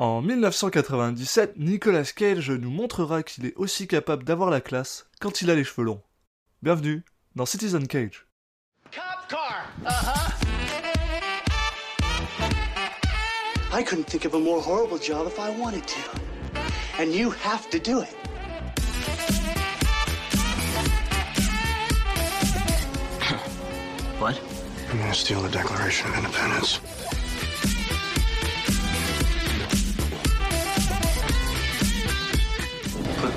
En 1997, Nicolas Cage nous montrera qu'il est aussi capable d'avoir la classe quand il a les cheveux longs. Bienvenue dans Citizen Cage. Cop car. Uh-huh. I couldn't think of a more horrible job if I wanted to. And you have to do it. What? I'm gonna steal the Declaration of Independence?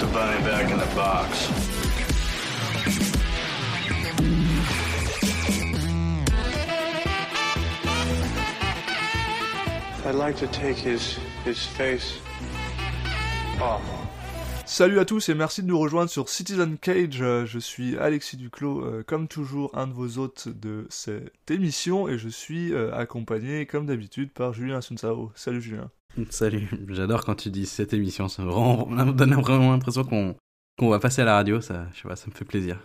The bunny back in the box. I'd like to take his his face off. Salut à tous et merci de nous rejoindre sur Citizen Cage. Euh, Je suis Alexis Duclos, euh, comme toujours un de vos hôtes de cette émission et je suis euh, accompagné comme d'habitude par Julien Sunsao. Salut Julien. Salut, j'adore quand tu dis cette émission, ça me, rend, donne vraiment l'impression qu'on va passer à la radio, ça, je sais pas, ça me fait plaisir.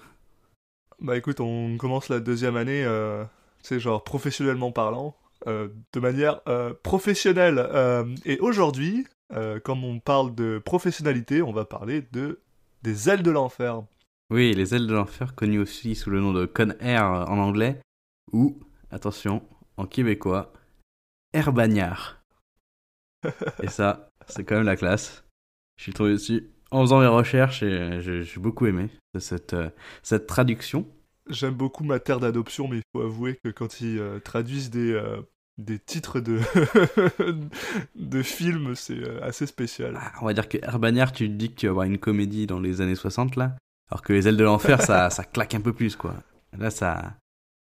Bah écoute, on commence la deuxième année, euh, c'est genre professionnellement parlant, euh, de manière euh, professionnelle. Euh, et aujourd'hui, comme on parle de professionnalité, on va parler de des ailes de l'enfer. Oui, les ailes de l'enfer, connues aussi sous le nom de Con Air en anglais, ou, attention, en québécois, Air Bagnard. Et ça, c'est quand même la classe. Je suis tombé dessus en faisant mes recherches et j'ai j'ai beaucoup aimé cette, euh, cette traduction. J'aime beaucoup ma terre d'adoption, mais il faut avouer que quand ils euh, traduisent des, euh, des titres de, de films, c'est euh, assez spécial. Ah, On va dire que Bagnard, tu te dis que tu vas avoir une comédie dans les années 60 là, alors que les ailes de l'enfer, ça, ça claque un peu plus quoi. Là, ça.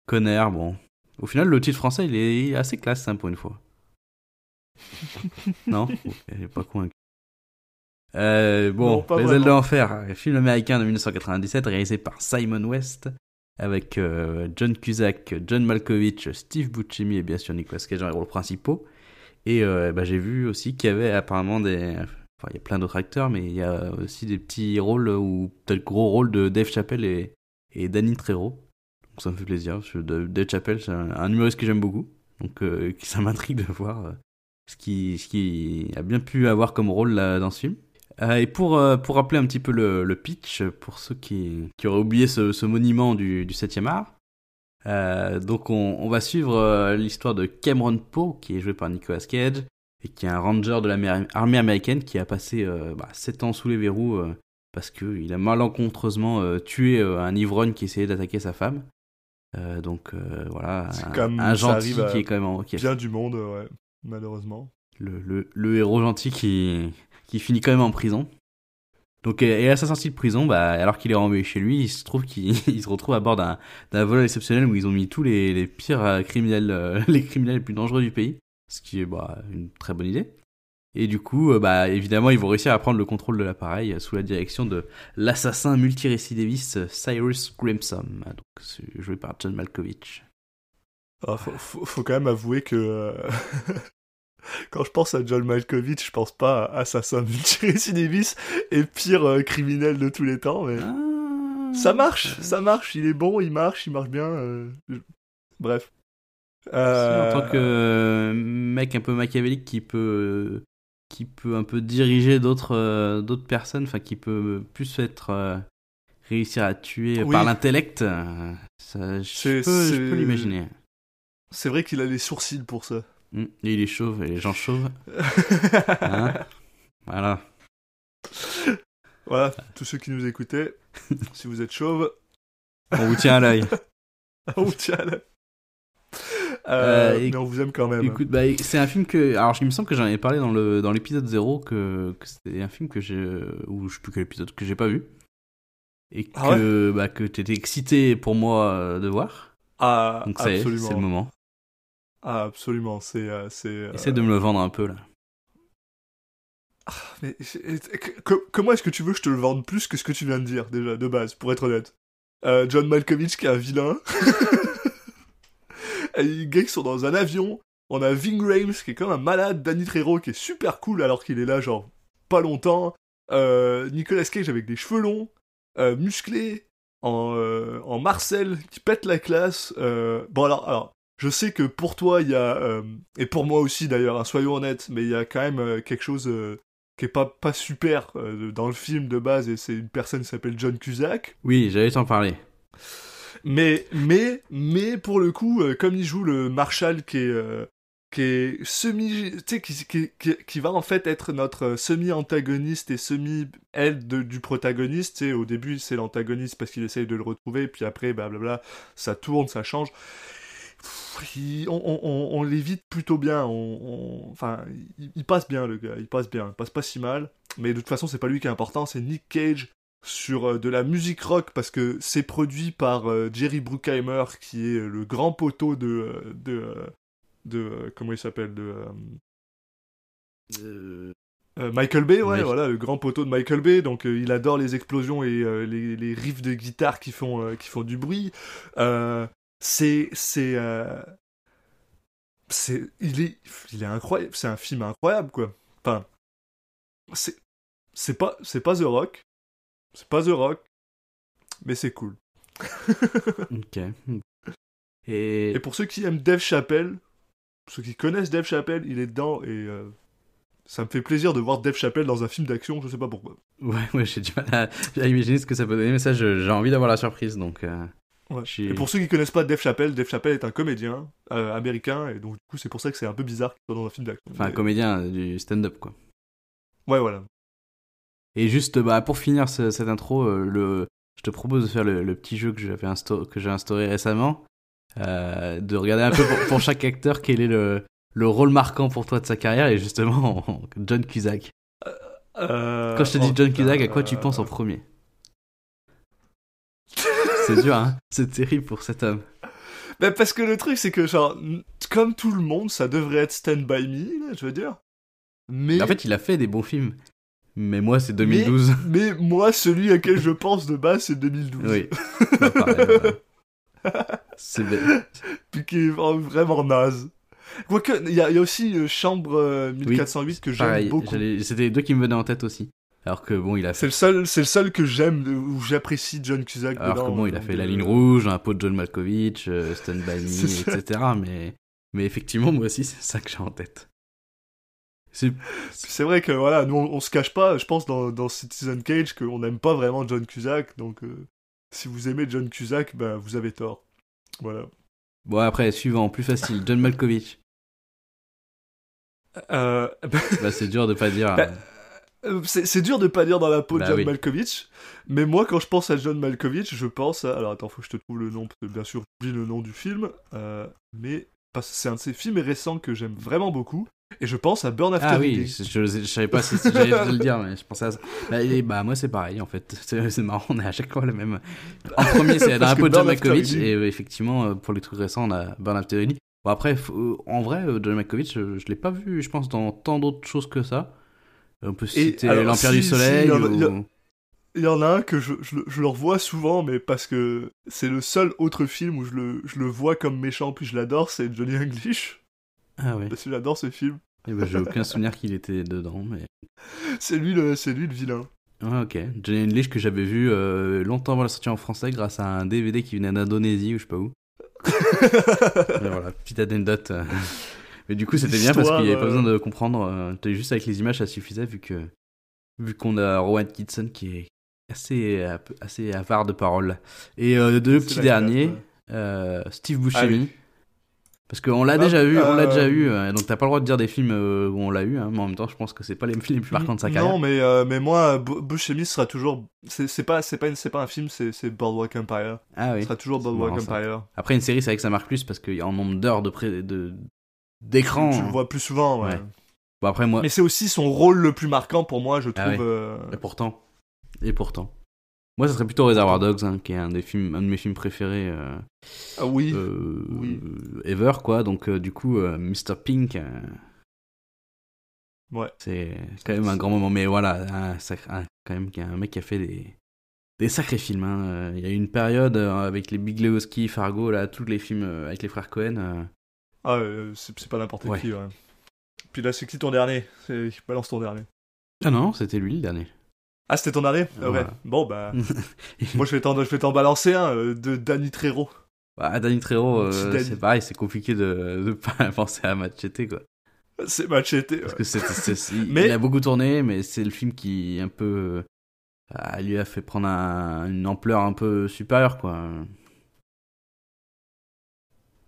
Con Air, bon. Au final, le titre français, il est, il est assez classe hein, pour une fois. Non? Elle est pas convaincu. Euh, bon, Non, Les ailes de l'enfer, film américain de 1997 réalisé par Simon West avec euh, John Cusack, John Malkovich, Steve Buscemi et bien sûr Nicolas Cage dans les rôles principaux. Et euh, bah, j'ai vu aussi qu'il y avait apparemment des... Enfin, il y a plein d'autres acteurs, mais il y a aussi des petits rôles ou peut-être gros rôles de Dave Chappelle et, et Danny Trejo. Donc ça me fait plaisir, parce que Dave Chappelle, c'est un, humoriste que j'aime beaucoup. Donc euh, ça m'intrigue de voir ce qui a bien pu avoir comme rôle là, dans ce film. Euh, et pour, euh, pour rappeler un petit peu le, le pitch, pour ceux qui, qui auraient oublié ce, ce monument du, du 7e art, euh, donc on, on va suivre l'histoire de Cameron Poe, qui est joué par Nicolas Cage, et qui est un ranger de l'armée américaine qui a passé bah, 7 ans sous les verrous parce qu'il a malencontreusement tué un ivrogne qui essayait d'attaquer sa femme. Donc voilà, un, un gentil à qui est quand même en- qui Bien du monde, ouais, malheureusement. le, héros gentil qui, finit quand même en prison. Donc, et à sa sortie de prison, bah, alors qu'il est renvoyé chez lui, il se trouve qu'il il se retrouve à bord d'un vol exceptionnel où ils ont mis tous les, pires euh, criminels, euh, les criminels les plus dangereux du pays, ce qui est bah, une très bonne idée. Et du coup, euh, bah, évidemment, ils vont réussir à prendre le contrôle de l'appareil euh, sous la direction de l'assassin multirécidiviste euh, Cyrus c'est joué par John Malkovich. Ah, faut, faut, faut quand même avouer que euh, quand je pense à John Malkovich, je pense pas à assassin multirécidiviste et pire euh, criminel de tous les temps, mais Ah. ça marche, ça marche, il est bon, il marche, il marche bien. euh, Bref. Euh, En tant que mec un peu machiavélique qui peut, qui peut un peu diriger d'autres d'autres personnes, enfin qui peut plus être réussir à tuer Oui. par l'intellect, je peux l'imaginer. C'est vrai qu'il a les sourcils pour ça. Mm. Et il est chauve, et les gens chauves. Hein voilà. voilà, tous ceux qui nous écoutaient, si vous êtes chauve, On vous tient à l'œil. on vous tient là. Euh, et- mais on vous aime quand même. Écoute, bah, c'est un film que. Alors, il me semble que j'en avais parlé dans le dans l'épisode 0 que, que c'était un film que j'ai. Ou je sais plus quel épisode, que j'ai pas vu. Et que, Ah ouais bah, que t'étais excité pour moi euh, de voir. ah, Donc, ça absolument. c'est le moment. Ah, absolument, c'est... euh, c'est euh, Essaie de me le vendre un peu là. Mais c'est- que- que- comment est-ce que tu veux que je te le vende plus que ce que tu viens de dire, déjà, de base, pour être honnête? Euh, John Malkovich qui est un vilain. Et les gars qui sont dans un avion. On a Ving Rhames qui est comme un malade. Danny Trejo qui est super cool alors qu'il est là, genre, pas longtemps. Euh, Nicolas Cage avec des cheveux longs, euh, musclé, en, en Marcel qui pète la classe. Bon, alors, alors, je sais que pour toi, il y a, euh, et pour moi aussi d'ailleurs, hein, soyons honnêtes, mais il y a quand même euh, quelque chose euh, qui est pas, pas super dans le film de base, et c'est une personne qui s'appelle John Cusack. Oui, j'allais t'en parler. Mais, mais, mais pour le coup, comme il joue le Marshall qui est, qui est semi, tu sais, qui, qui, qui, qui va en fait être notre semi-antagoniste et semi-aide de- du protagoniste, tu sais, au début c'est l'antagoniste parce qu'il essaye de le retrouver, puis après, blablabla, ça tourne, ça change. Il- on, on, on, on l'évite plutôt bien, on, enfin, il, il passe bien le gars, il passe bien, il passe pas si mal, mais de toute façon c'est pas lui qui est important, c'est Nick Cage sur euh, de la musique rock parce que c'est produit par euh, Jerry Bruckheimer qui est le grand poteau de euh, de de euh, comment il s'appelle de euh, Michael Bay ouais Oui. voilà le grand poteau de Michael Bay. Donc euh, il adore les explosions et euh, les, les riffs de guitare qui font euh, qui font du bruit. Euh, c'est c'est euh, c'est il est il est incroyable c'est un film incroyable quoi enfin c'est c'est pas c'est pas The Rock c'est pas The Rock mais c'est cool Ok. Et, et pour ceux qui aiment Dave Chappelle ceux qui connaissent Dave Chappelle il est dedans et euh, ça me fait plaisir de voir Dave Chappelle dans un film d'action je sais pas pourquoi ouais, ouais, j'ai du mal à, à imaginer ce que ça peut donner, mais ça, j'ai envie d'avoir la surprise, donc. euh, Ouais. Et pour ceux qui connaissent pas Dave Chappelle, Dave Chappelle est un comédien euh, américain, et donc du coup c'est pour ça que c'est un peu bizarre qu'il soit dans un film d'action. Enfin, un comédien euh, du stand-up, quoi. Ouais, voilà. Et juste, bah, pour finir ce- cette intro, euh, le, je te propose de faire le, le petit jeu que j'avais insta- que j'ai instauré récemment, euh, de regarder un peu pour, pour chaque acteur quel est le, le rôle marquant pour toi de sa carrière, et justement, John Cusack. Quand je te dis oh, John Cusack, à quoi tu penses en premier? C'est dur, hein C'est terrible pour cet homme. Mais parce que le truc c'est que genre, comme tout le monde, ça devrait être Stand By Me, là, je veux dire. Mais En fait, il a fait des bons films. Mais moi, c'est 2012. mais moi, celui à quel je pense de base, c'est 2012. Oui. Bah, voilà. C'est bête. Puis qui est vraiment naze. Quoique, il y, a il y a aussi euh, Chambre euh, 1408 que j'aime beaucoup. c'était les deux qui me venaient en tête aussi. Alors que bon, il a C'est fait, le seul, c'est le seul que j'aime, où j'apprécie John Cusack alors dedans. que bon, il a fait La euh, Ligne Rouge, un pot de John Malkovich, euh, Me, ça. etc. Mais, mais effectivement, moi aussi, c'est ça que j'ai en tête. C'est vrai que voilà, nous on, on se cache pas, je pense dans, dans Citizen Cage qu'on n'aime pas vraiment John Cusack, donc euh, si vous aimez John Cusack, ben vous avez tort. Voilà. Bon, après, suivant, plus facile, John Malkovich. Euh, Bah, c'est dur de pas dire. Bah, euh, c'est c'est dur de pas dire dans la peau de Bah John oui. Malkovich, mais moi quand je pense à John Malkovich, je pense à... Alors attends, faut que je te trouve le nom, parce que bien sûr j'oublie le nom du film, euh, mais parce que c'est un de ces films récents que j'aime vraiment beaucoup, et je pense à Burn After Ah oui, je, je savais pas si si j'allais le dire, mais je pensais à ça. Bah, et bah, moi, c'est pareil, en fait. C'est marrant, on est à chaque fois le même. En premier, c'est dans que peu de John Malkovich, et euh, effectivement, euh, pour les trucs récents, on a Burn After Reading. Bon, après, euh, en vrai, euh, John Malkovich, euh, je l'ai pas vu, je pense, dans tant d'autres choses que ça. On peut citer L'Empire si, du Soleil. il y en a- ou- il y a- Il y en a un que je, je, le- je le revois souvent, mais parce que c'est le seul autre film où je le, je le vois comme méchant, puis je l'adore, c'est Johnny English. Ah ouais. Parce que j'adore ce film. Eh ben, J'ai aucun souvenir qu'il était dedans, mais. C'est lui le, c'est lui le vilain. Ah, ok. Johnny English que j'avais vu euh, longtemps avant la sortie en français grâce à un DVD qui venait d'Indonésie ou je sais pas où. Voilà, petite anecdote. Euh. Mais du coup, c'était bien parce qu'il n'y avait pas besoin de comprendre. euh, juste avec les images, ça suffisait vu que vu qu'on a Rowan Kitson qui est assez euh, assez avare de paroles. Et euh, deux petits derniers, euh, Steve Buscemi. Ah oui. Parce qu'on l'a déjà vu, on l'a euh, déjà eu, euh, donc t'as pas le droit de dire des films euh, où on l'a eu, hein, mais en même temps, je pense que c'est pas les films les plus marquants de sa carrière. Non, mais, euh, mais moi, Bu- Buscemi sera toujours. C'est pas, pas, une- pas un film, c'est Boardwalk Empire. Ah Ce oui. sera toujours Boardwalk marrant, ça. Empire. Après une série, c'est vrai que ça marque plus parce qu'il y a un nombre d'heures de pré- de d'écran. Tu le vois plus souvent, ouais. Ouais. Bon après moi, Mais c'est aussi son rôle le plus marquant pour moi, je trouve. Ah ouais. euh, et pourtant, et pourtant, moi ça serait plutôt Reservoir Dogs, hein, qui est un des films, un de mes films préférés euh, Ah oui. euh, Oui. ever quoi. Donc du coup, Mr Pink, Ouais. c'est quand même un grand moment. Mais voilà, un sacré- un- quand même qu'il y a un mec qui a fait des des sacrés films. hein. Il y a eu une période avec les Big Lebowski, Fargo, là, tous les films avec les frères Cohen. Ah, euh, c'est pas n'importe Ouais. qui, ouais. Puis là, c'est qui ton dernier? Balance ton dernier. Ah non, c'était lui le dernier. Ah, c'était ton dernier? Ah Ouais. Voilà. Bon, bah. moi, je vais t'en je vais t'en balancer un euh, de Danny Trejo. Bah, Danny petit euh, c'est pareil, c'est compliqué de, de pas penser à Machete, quoi. C'est Machete. Parce ouais. que c'est, il, Mais- il a beaucoup tourné, mais c'est le film qui un peu euh, lui a fait prendre un- une ampleur un peu supérieure, quoi.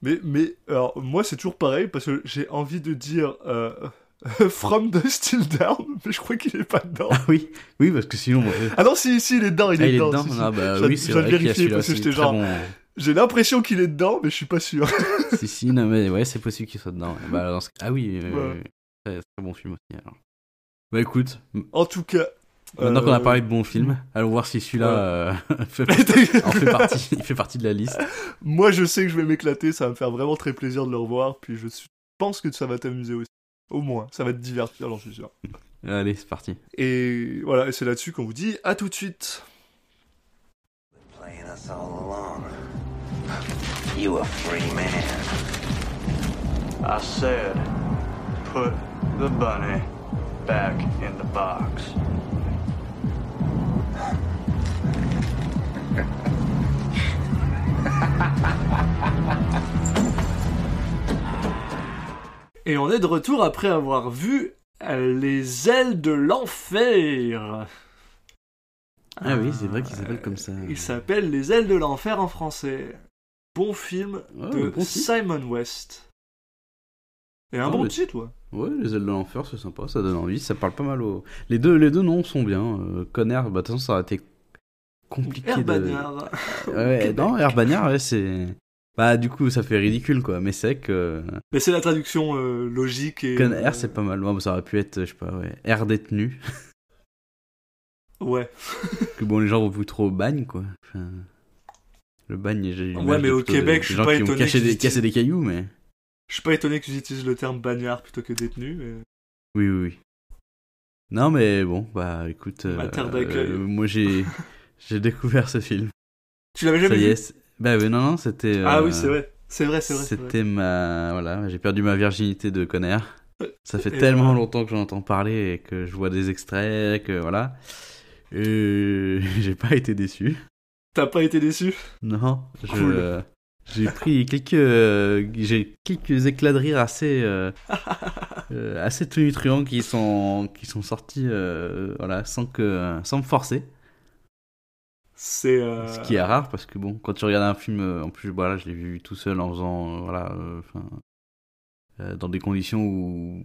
Mais, mais alors, moi, c'est toujours pareil parce que j'ai envie de dire euh, From the Still Down, mais je crois qu'il est pas dedans. Ah oui, oui, parce que sinon. Ah non, si, si, il est dedans, il Ah, est il est dedans. dedans. si, si. Ah bah Je oui, c'est vrai vérifier parce que j'étais genre- bon. J'ai l'impression qu'il est dedans, mais je suis pas sûr. si, si, non, mais ouais, c'est possible qu'il soit dedans. Bah, dans ce- Ah oui, euh, Ouais. très, bon film aussi. Alors. Bah écoute, En tout cas. Maintenant qu'on a euh, parlé de bons films, allons voir si celui-là euh, fait, en fait partie, il fait partie de la liste. Moi, je sais que je vais m'éclater, ça va me faire vraiment très plaisir de le revoir, puis je pense que ça va t'amuser aussi. Au moins, ça va te divertir, j'en suis sûr. Allez, c'est parti. Et voilà, et c'est là-dessus qu'on vous dit à tout de suite. You a free man. I said, put the bunny back in the box. Et on est de retour après avoir vu euh, Les ailes de l'enfer. Ah oui, c'est vrai qu'il s'appelle comme ça. Il s'appelle Les ailes de l'enfer en français. Bon film de bon. Simon West. Et un bon mais- titre, ouais. Ouais, les ailes de l'enfer, c'est sympa, ça donne envie, ça parle pas mal aux... Les deux, les deux noms sont bien. Euh, Conner, bah de toute façon, ça aurait été compliqué Air de... Bagnard. Ouais, non, Air Bagnard, ouais, c'est... Bah du coup, ça fait ridicule, quoi, mais c'est que... Mais c'est la traduction euh, logique et. Conner, euh, c'est pas mal. Ouais, ça aurait pu être, je sais pas, ouais, Air détenu. Ouais. que bon, les gens vont plus trop au bagne, quoi. Enfin, le bagne, j'ai Ouais, mais au Québec, je suis gens pas qui ont étonné des, cassé des cailloux, mais... Je suis pas étonné qu'ils utilisent le terme bagnard plutôt que détenu. Mais... Oui, oui, oui. Non, mais bon, bah écoute, Ma terre d'accueil. euh, moi j'ai j'ai découvert ce film. Tu l'avais Ça jamais y vu est. c'est- Bah oui, non, non, c'était. Ah euh, oui, c'est vrai. C'est vrai, c'est vrai. c'est vrai. C'était ma. Voilà, j'ai perdu ma virginité de Conner. Ça fait Et tellement voilà. longtemps que j'en entends parler et que je vois des extraits, que voilà. Et j'ai pas été déçu. T'as pas été déçu? Non, je- Cool. euh, j'ai pris quelques, euh, j'ai quelques éclats de rire assez, euh, euh, assez tonitruants qui sont, qui sont sortis, euh, voilà, sans que, sans me forcer. C'est. euh, Ce qui est rare parce que bon, quand tu regardes un film, en plus, voilà, je l'ai vu tout seul en faisant, voilà, dans des conditions où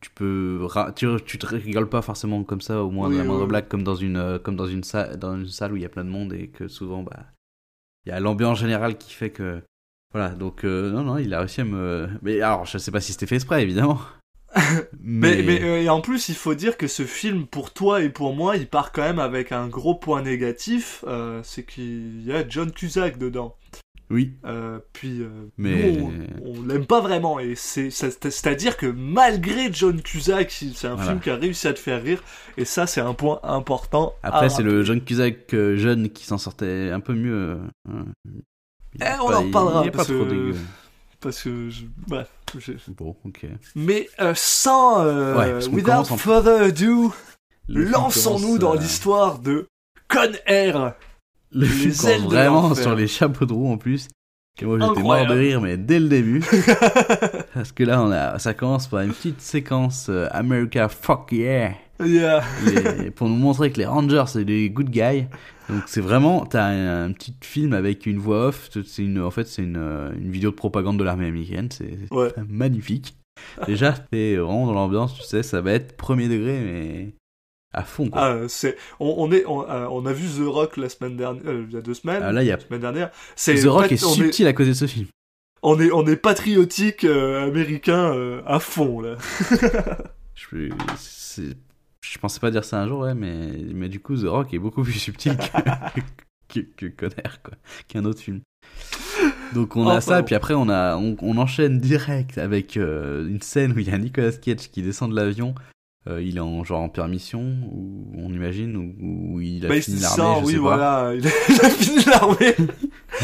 tu peux, tu, tu te rigoles pas forcément comme ça au moins Oui, de la moindre oui. blague comme dans une, comme dans une salle, dans une salle où il y a plein de monde et que souvent, bah, il y a l'ambiance générale qui fait que, voilà, donc euh, non, non, il a réussi à me, mais alors, je sais pas si c'était fait exprès évidemment. Mais, mais euh, et en plus, il faut dire que ce film, pour toi et pour moi, il part quand même avec un gros point négatif, euh, c'est qu'il y a John Cusack dedans. Oui, Euh, puis, euh, Mais- nous, on, on l'aime pas vraiment. Et c'est, c'est- c'est-à-dire que malgré John Cusack, c'est un Voilà. film qui a réussi à te faire rire. Et ça, c'est un point important. après c'est le. John Cusack euh, jeune qui s'en sortait un peu mieux. hein. Eh, on pas- en reparlera, parce trop que-. Parce que, je- bref. je- Bon, ok. Mais euh, sans, euh, Ouais, without further ado, lançons-nous dans euh, l'histoire de Con Air. Le film de vraiment sur les chapeaux de roue en plus. Et moi j'étais mort de rire, mais dès le début. Parce que là, on a, ça commence par une petite séquence euh, America Fuck Yeah. Yeah. Pour nous montrer que les Rangers c'est des good guys. Donc c'est vraiment, t'as un, un petit film avec une voix off. C'est une, en fait, c'est une, euh, une vidéo de propagande de l'armée américaine. C'est c'est Ouais. magnifique. Déjà, t'es vraiment dans l'ambiance, tu sais, ça va être premier degré, mais à fond. Quoi. Ah, c'est, on, on est, on, euh, on a vu The Rock la semaine dernière, euh, il y a deux semaines. Ah, là, il y a- la semaine dernière. C'est The Rock est subtil à cause de ce film. On est, on est patriotique euh, américain euh, à fond là. Je, pensais pas dire ça un jour, ouais, mais, mais du coup, The Rock est beaucoup plus subtil que, que, que Conner, quoi, qu'un autre film. Donc on a Enfin, ça, bon. puis après on, a, on, on enchaîne direct avec une scène où il y a Nicolas Cage qui descend de l'avion. Euh, il est en genre en permission, ou on imagine, ou, ou il a Bah, fini l'armée, je oui, sais pas. voilà, il a, il a fini l'armée.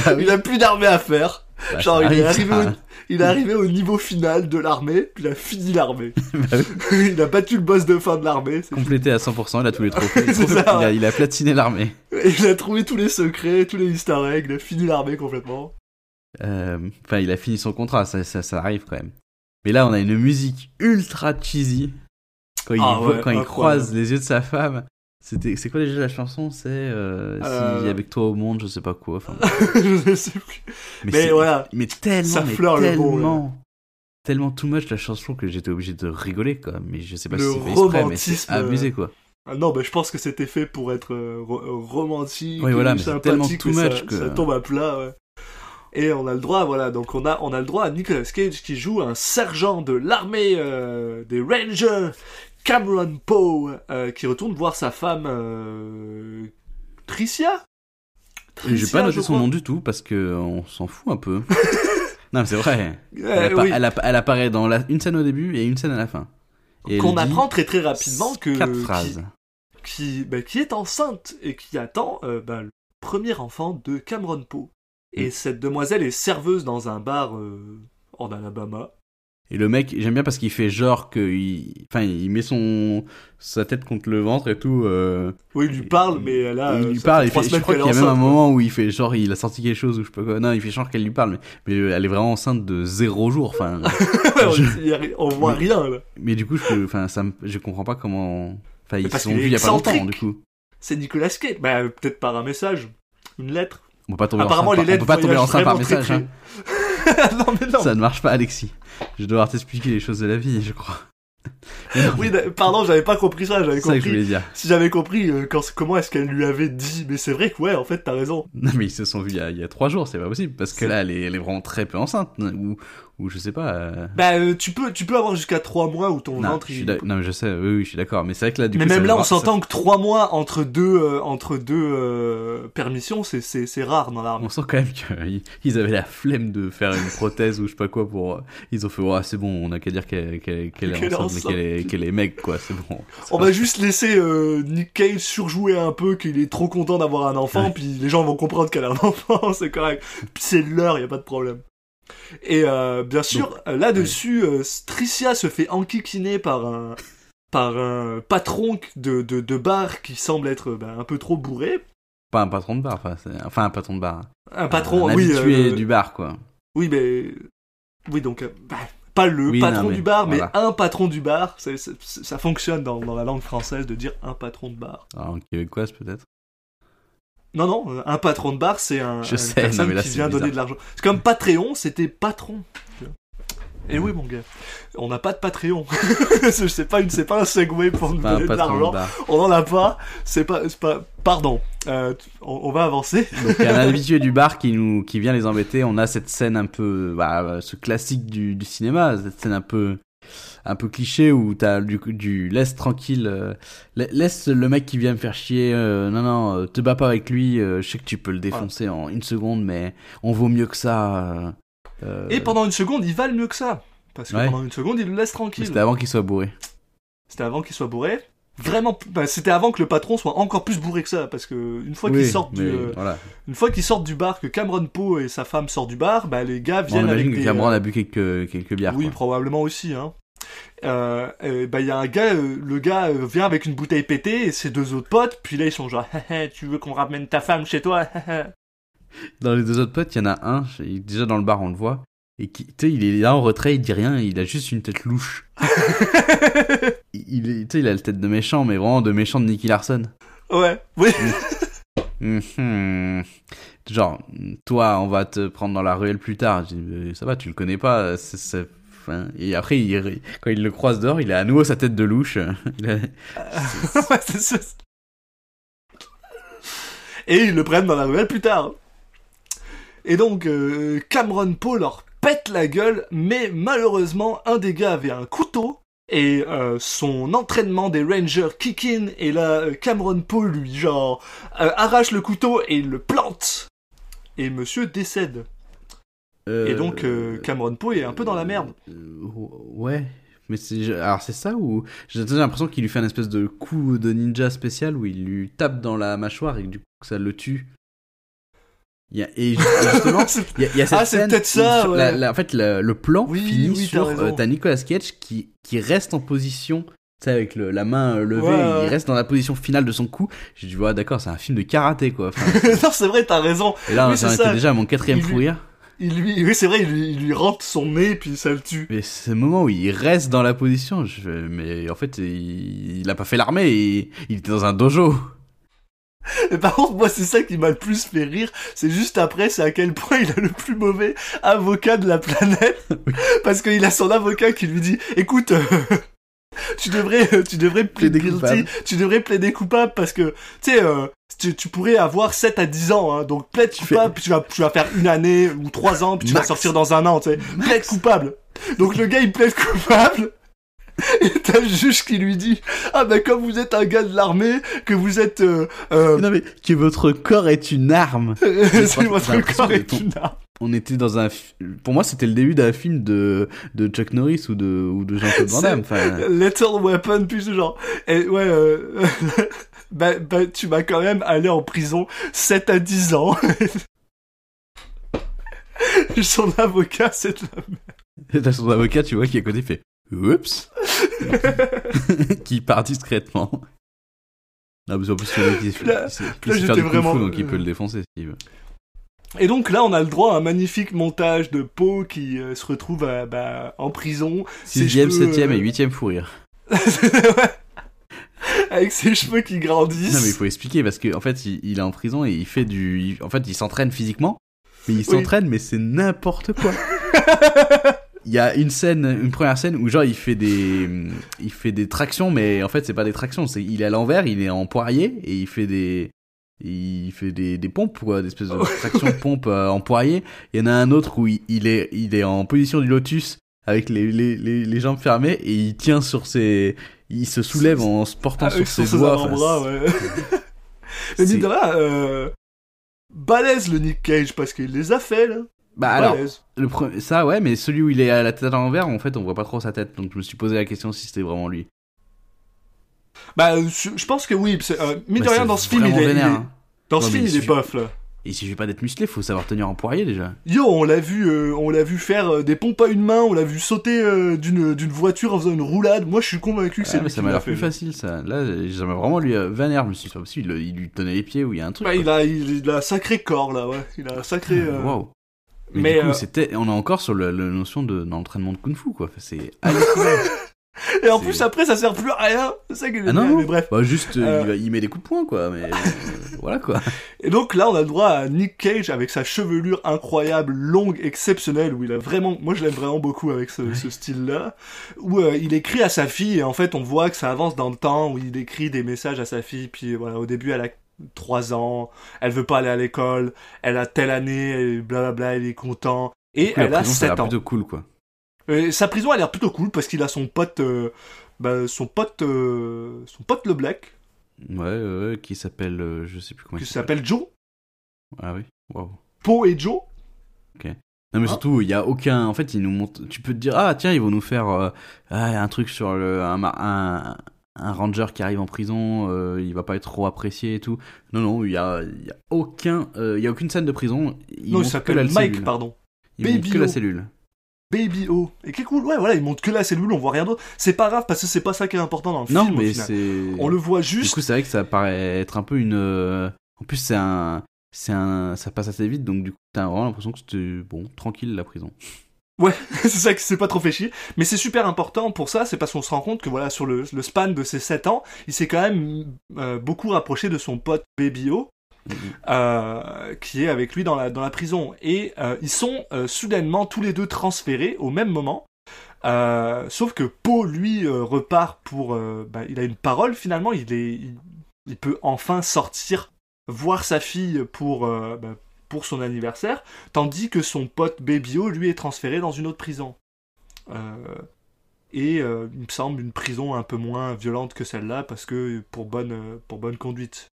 Ah oui, Il a plus d'armée à faire. bah, Genre, ça il est, arrivé au, il est arrivé au niveau final de l'armée, puis il a fini l'armée. Bah il a battu le boss de fin de l'armée. Complété à 100%, il a tous les trophées. Il, a, ouais. il a platiné l'armée. Il a trouvé tous les secrets, tous les easter eggs, il a fini l'armée complètement. Euh, Enfin, il a fini son contrat, ça, ça, ça arrive quand même. Mais là, on a une musique ultra cheesy. Quand il, Ah voit- ouais, quand il croise les yeux de sa femme. C'était, c'est quoi déjà la chanson? C'est euh, Euh. si avec toi au monde, je sais pas quoi. Enfin, je sais plus. mais, voilà. mais tellement, Ça mais fleure le bon, tellement, tellement too much la chanson que j'étais obligé de rigoler quoi. Mais je sais pas Le si c'est fait exprès, mais c'est abusé quoi. Ah non, bah, je pense que c'était fait pour être euh, ro- euh, romantique, Oui, voilà, mais sympathique, tellement too much ça, que- ça tombe à plat, ouais. Et on a le droit, voilà, donc on a, on a le droit à Nicolas Cage qui joue un sergent de l'armée euh, des Rangers, Cameron Poe, euh, qui retourne voir sa femme euh, Tricia. Et J'ai Tricia, pas noté son nom du tout parce que on s'en fout un peu. non, mais c'est vrai. Euh, Elle, appa- oui. elle appa- elle apparaît dans la- une scène au début et une scène à la fin. Qu'on apprend très très rapidement que quatre qui- phrases. qui, bah, qui est enceinte et qui attend euh, bah, le premier enfant de Cameron Poe. Et Mm. cette demoiselle est serveuse dans un bar euh, en Alabama. Et le mec, j'aime bien parce qu'il fait genre que, il... enfin, il met son sa tête contre le ventre et tout. euh, Oui, il lui parle, mais a. il euh, lui parle. Il fait, je crois qu'il y a même un moment où il fait genre il a sorti quelque chose ou je sais pas quoi. Non, il fait genre qu'elle lui parle, mais, mais elle est vraiment enceinte de zéro jour. Enfin, je- on voit Mais- rien là. mais du coup, je, enfin, ça, me- je comprends pas comment. Enfin, ils se sont vus il y a pas longtemps, du coup. C'est Nicolas Cage. Bah, peut-être par un message, une lettre. On peut pas tomber Apparemment, enceinte. les par- lettres on peut pas tomber enceinte par message. hein. non, mais non. Ça ne marche pas, Alexis. Je dois devoir t'expliquer les choses de la vie, je crois. Oui, pardon, j'avais pas compris ça. J'avais c'est ça que je compris. voulais dire. Si j'avais compris euh, quand, comment est-ce qu'elle lui avait dit. Mais c'est vrai que, ouais, en fait, t'as raison. Non, mais ils se sont vus il y a, il y a trois jours, c'est pas possible. Parce que là, elle est, elle est vraiment très peu enceinte. Ou, ou je sais pas. euh, Bah, euh, tu, peux, tu peux avoir jusqu'à 3 mois où ton Non, ventre il- non, mais je sais, oui, oui, je suis d'accord. Mais c'est vrai que là, du mais coup. même ça là, on ça- s'entend que 3 mois entre deux, euh, entre deux euh, permissions, c'est, c'est, c'est rare dans l'armée. On sent quand même qu'ils ils avaient la flemme de faire une prothèse ou je sais pas quoi pour. Ils ont fait, ouais, c'est bon, on a qu'à dire qu'elle est enceinte, qu'elle est, qu'elle est mec, quoi, c'est bon. On va juste laisser Nick Cage surjouer un peu qu'il est trop content d'avoir un enfant, Ouais. puis les gens vont comprendre qu'elle a un enfant, c'est correct. Puis c'est l'heure, y a pas de problème. Et euh, bien sûr, euh, là-dessus, euh, Tricia se fait enquiquiner par un par un patron de, de, de bar qui semble être bah, un peu trop bourré. Pas un patron de bar, enfin, un patron de bar. Un patron, un oui, habitué euh, du bar, quoi. oui, mais oui, donc bah, pas le Oui, patron non, mais du bar, mais un patron du bar. Ça fonctionne dans, dans la langue française de dire un patron de bar. Alors, en québécoise, peut-être. Non, non, un patron de bar, c'est un, Je une sais, personne non, mais là, qui c'est vient donner de l'argent. C'est comme Patreon, c'était patron. Et oui, mon gars, on n'a pas de Patreon. c'est pas une, c'est pas un segway pour nous Pas un donner de patron de l'argent. bar. On en a pas. C'est pas, c'est pas. Pardon. Euh, on, on va avancer. Donc il y a un habitué du bar qui nous qui vient les embêter. On a cette scène un peu bah, ce classique du, du cinéma, cette scène un peu un peu cliché où t'as du du laisse tranquille euh, la- laisse le mec qui vient me faire chier euh, non non euh, te bats pas avec lui euh, je sais que tu peux le défoncer en une seconde mais on vaut mieux que ça Et pendant une seconde, ils valent mieux que ça. Parce que Ouais. pendant une seconde, ils le laissent mais tranquille. c'était avant qu'il soit bourré C'était avant qu'il soit bourré. Vraiment, bah, c'était avant que le patron soit encore plus bourré que ça, parce que une fois oui qu'ils sortent du, euh, voilà une fois qu'ils sortent du bar, que Cameron Poe et sa femme sortent du bar, bah les gars Bon, on viennent avec imagine que des, Cameron a bu quelques quelques bières oui, quoi. probablement aussi. Hein. Euh, euh, bah il y a un gars, euh, le gars vient avec une bouteille pétée et ses deux autres potes, puis là ils sont genre, tu veux qu'on ramène ta femme chez toi? Dans les deux autres potes, il y en a un, déjà dans le bar, on le voit, et qui, tu sais, il est là en retrait, il dit rien, il a juste une tête louche. il, il est- a la tête de méchant, mais vraiment de méchant de Nicky Larson. Ouais, oui. Mhm. Genre, toi, on va te prendre dans la ruelle plus tard. Je dis, ça va, tu le connais pas. c'est- Et après, quand il le croise dehors, il a à nouveau sa tête de louche. Et ils le prennent dans la ruelle plus tard. Et donc, euh, Cameron Poe leur pète la gueule, mais malheureusement, un des gars avait un couteau, et euh, son entraînement des Rangers kick in, et là, euh, Cameron Poe, lui, genre, arrache le couteau et il le plante. Et monsieur décède. Et donc, euh, Cameron Poe est un peu dans la merde. Euh, ouais. Mais c'est alors c'est ça ou j'ai l'impression qu'il lui fait un espèce de coup de ninja spécial où il lui tape dans la mâchoire et que du coup ça le tue. Il y a, et ju- et justement il y a, il y a cette Ah, c'est scène peut-être ça, ouais. la- la- en fait le, le plan Oui, finit oui, sur euh, t'as Nicolas Cage qui qui reste en position tu sais avec le, la main euh, levée Ouais, il reste dans la position finale de son coup j'ai dit ouais d'accord c'est un film de karaté quoi Enfin, non, c'est vrai, t'as raison. et là Oui, était ça. déjà à mon quatrième fou rire il lui, oui, c'est vrai, il lui, il lui rentre son nez, puis ça le tue. Mais ce moment où il reste dans la position, je... mais en fait, il, il a pas fait l'armée, il... il était dans un dojo. Et par contre, moi, c'est ça qui m'a le plus fait rire. C'est juste après, c'est à quel point il a le plus mauvais avocat de la planète. Parce qu'il a son avocat qui lui dit, écoute, euh, tu devrais, euh, tu devrais plaider guilty, tu devrais plaider coupable parce que, tu sais, euh, tu, tu pourrais avoir 7 à 10 ans, hein, donc plaide coupable, puis tu vas, tu vas faire une année ou 3 ans, puis tu vas sortir dans un an, tu sais. Plaide coupable. Donc le gars, il plaide coupable. Et t'as le juge qui lui dit Ah ben comme vous êtes un gars de l'armée, que vous êtes euh, euh, Non mais que votre corps est une arme. c'est votre corps est ton- une arme. On était dans un, pour moi, c'était le début d'un film de de Chuck Norris ou de ou de Jean-Claude Van Damme. Enfin, Little Weapon, puis ce genre. Et ouais, euh, bah, bah, tu vas quand même aller en prison 7 à 10 ans. Son avocat, c'est de la t'as son avocat, tu vois, qui à côté fait oups, qui part discrètement. Non, mais en plus, le mec, il, du kung-fu, vraiment- donc il peut le défoncer s'il veut. Et donc là, on a le droit à un magnifique montage de Poe qui euh, se retrouve à, bah, en prison. Sixième, cheveux, septième euh, et huitième fou rire. Avec ses cheveux qui grandissent. Non mais il faut expliquer parce que en fait il, il est en prison et il fait du, il- en fait il s'entraîne physiquement, mais il s'entraîne mais c'est n'importe quoi. Il y a une scène, une première scène où genre il fait des, il fait des tractions mais en fait c'est pas des tractions, c'est il est à l'envers, il est en poirier et il fait des, il fait des, des pompes quoi, des espèces de tractions pompes euh, en poirier. Il y en a un autre où il, il est, il est en position du lotus avec les, les, les, les jambes fermées et il tient sur ses, il se soulève en se portant Avec sur ses ses doigts. Enfin, ouais. Mine de rien, euh, balèze le Nick Cage parce qu'il les a fait, là. Bah alors, le pre- ça ouais, mais celui où il est à la tête à l'envers, en fait, on voit pas trop sa tête, donc je me suis posé la question si c'était vraiment lui. Bah, euh, je pense que oui. euh, mine de Bah, rien, c'est dans ce film, il est, il est- vénère, hein. dans Non, ce film, il il est bof, là. Et il suffit pas d'être musclé, faut savoir tenir en poirier déjà. Yo, on l'a vu, euh, on l'a vu faire euh, des pompes à une main, on l'a vu sauter euh, d'une d'une voiture en faisant une roulade. Moi, je suis convaincu que c'est Ah, lui mais ça m'a l'a l'air plus facile ça. Là, m'a vraiment lui vénère, je me suis dit, c'est pas possible, il, il lui tenait les pieds ou il y a un truc. Bah, il a, il, il a un sacré corps là, ouais. Il a un sacré. euh, Waouh. Mais, Mais, du coup, c'était, on est encore sur la notion de d'entraînement de kung-fu quoi. C'est. Et en plus, après, ça sert plus à rien. C'est ça qui est ah non, mais bref. Bah juste, euh, Euh. il, va- il met des coups de poing quoi, mais euh, voilà quoi. Et donc là, on a le droit à Nick Cage avec sa chevelure incroyable, longue, exceptionnelle, où il a vraiment, moi je l'aime vraiment beaucoup avec ce, ce style-là, où euh, il écrit à sa fille, et en fait on voit que ça avance dans le temps, où il écrit des messages à sa fille, puis voilà, au début elle a 3 ans, elle veut pas aller à l'école, elle a telle année, blablabla, elle est content, et coup, elle a prison, ça a 7 l'air ans. plutôt cool quoi. Et sa prison a l'air plutôt cool, parce qu'il a son pote, euh, bah, son pote, euh, son pote le Black, Ouais, ouais, qui s'appelle, euh, je sais plus comment qui s'appelle. Joe, Ah oui, waouh. Poe et Joe, Non mais Hein surtout, il y a aucun. En fait, ils nous montrent. Tu peux te dire, ah tiens, ils vont nous faire euh, ah, un truc sur le un, un, un ranger qui arrive en prison, euh, il va pas être trop apprécié et tout. Non non, il y a, y a aucun, euh, il y a aucune scène de prison. Ils non, il s'appelle la Mike, cellule. pardon. Ils Baby que la cellule. Baby O. Et qui est cool, ouais, voilà, il montre que la cellule, on voit rien d'autre. C'est pas grave parce que c'est pas ça qui est important dans le Non, film. au mais c'est. On le voit Du juste. coup, c'est vrai que ça paraît être un peu une. euh, En plus, c'est un. C'est un. Ça passe assez vite, donc du coup, t'as vraiment l'impression que c'était bon, tranquille la prison. Ouais, c'est ça qui s'est pas trop fait chier. Mais c'est super important pour ça, c'est parce qu'on se rend compte que voilà, sur le, le span de ses 7 ans, il s'est quand même euh, beaucoup rapproché de son pote Baby O. Euh, qui est avec lui dans la, prison. Et euh, ils sont euh, soudainement tous les deux transférés au même moment. Sauf que Poe, lui, repart pour... bah, il a une parole finalement, il, est, il, peut enfin sortir, voir sa fille pour, bah, pour son anniversaire, tandis que son pote Babyo, lui, est transféré dans une autre prison. Et il me semble une prison un peu moins violente que celle-là, parce que pour bonne, pour bonne conduite.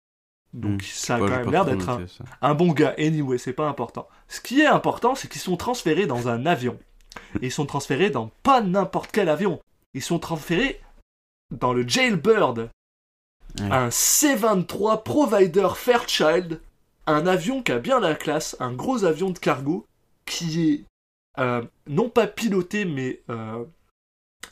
Donc Hmm. ça a quand même l'air d'être un, bon gars. Anyway, c'est pas important. Ce qui est important, c'est qu'ils sont transférés dans un avion. Et ils sont transférés dans pas n'importe quel avion. Ils sont transférés dans le Jailbird, Ouais. un C-23 Provider Fairchild, un avion qui a bien la classe, un gros avion de cargo qui est euh, non pas piloté mais euh,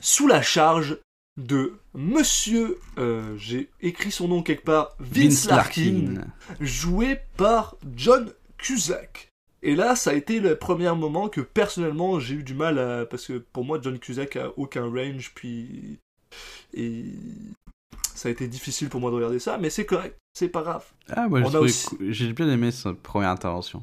sous la charge de Monsieur, euh, j'ai écrit son nom quelque part, Vince, Larkin, joué par John Cusack. Et là, ça a été le premier moment que personnellement j'ai eu du mal à. Parce que pour moi, John Cusack a aucun range, puis. Et. Ça a été difficile pour moi de regarder ça, mais c'est correct, c'est pas grave. Ah, moi, aussi- j'ai bien aimé sa première intervention.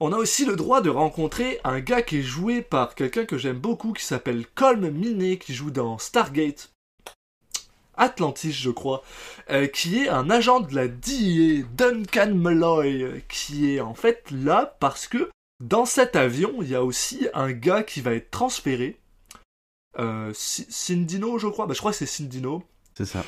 On a aussi le droit de rencontrer un gars qui est joué par quelqu'un que j'aime beaucoup qui s'appelle Colm Minet, qui joue dans Stargate. Atlantis, je crois, euh, qui est un agent de la DEA, Duncan Malloy, euh, qui est en fait là parce que dans cet avion, il y a aussi un gars qui va être transféré. Euh, Cindino, je crois. Bah, je crois que c'est Cindino. C'est ça.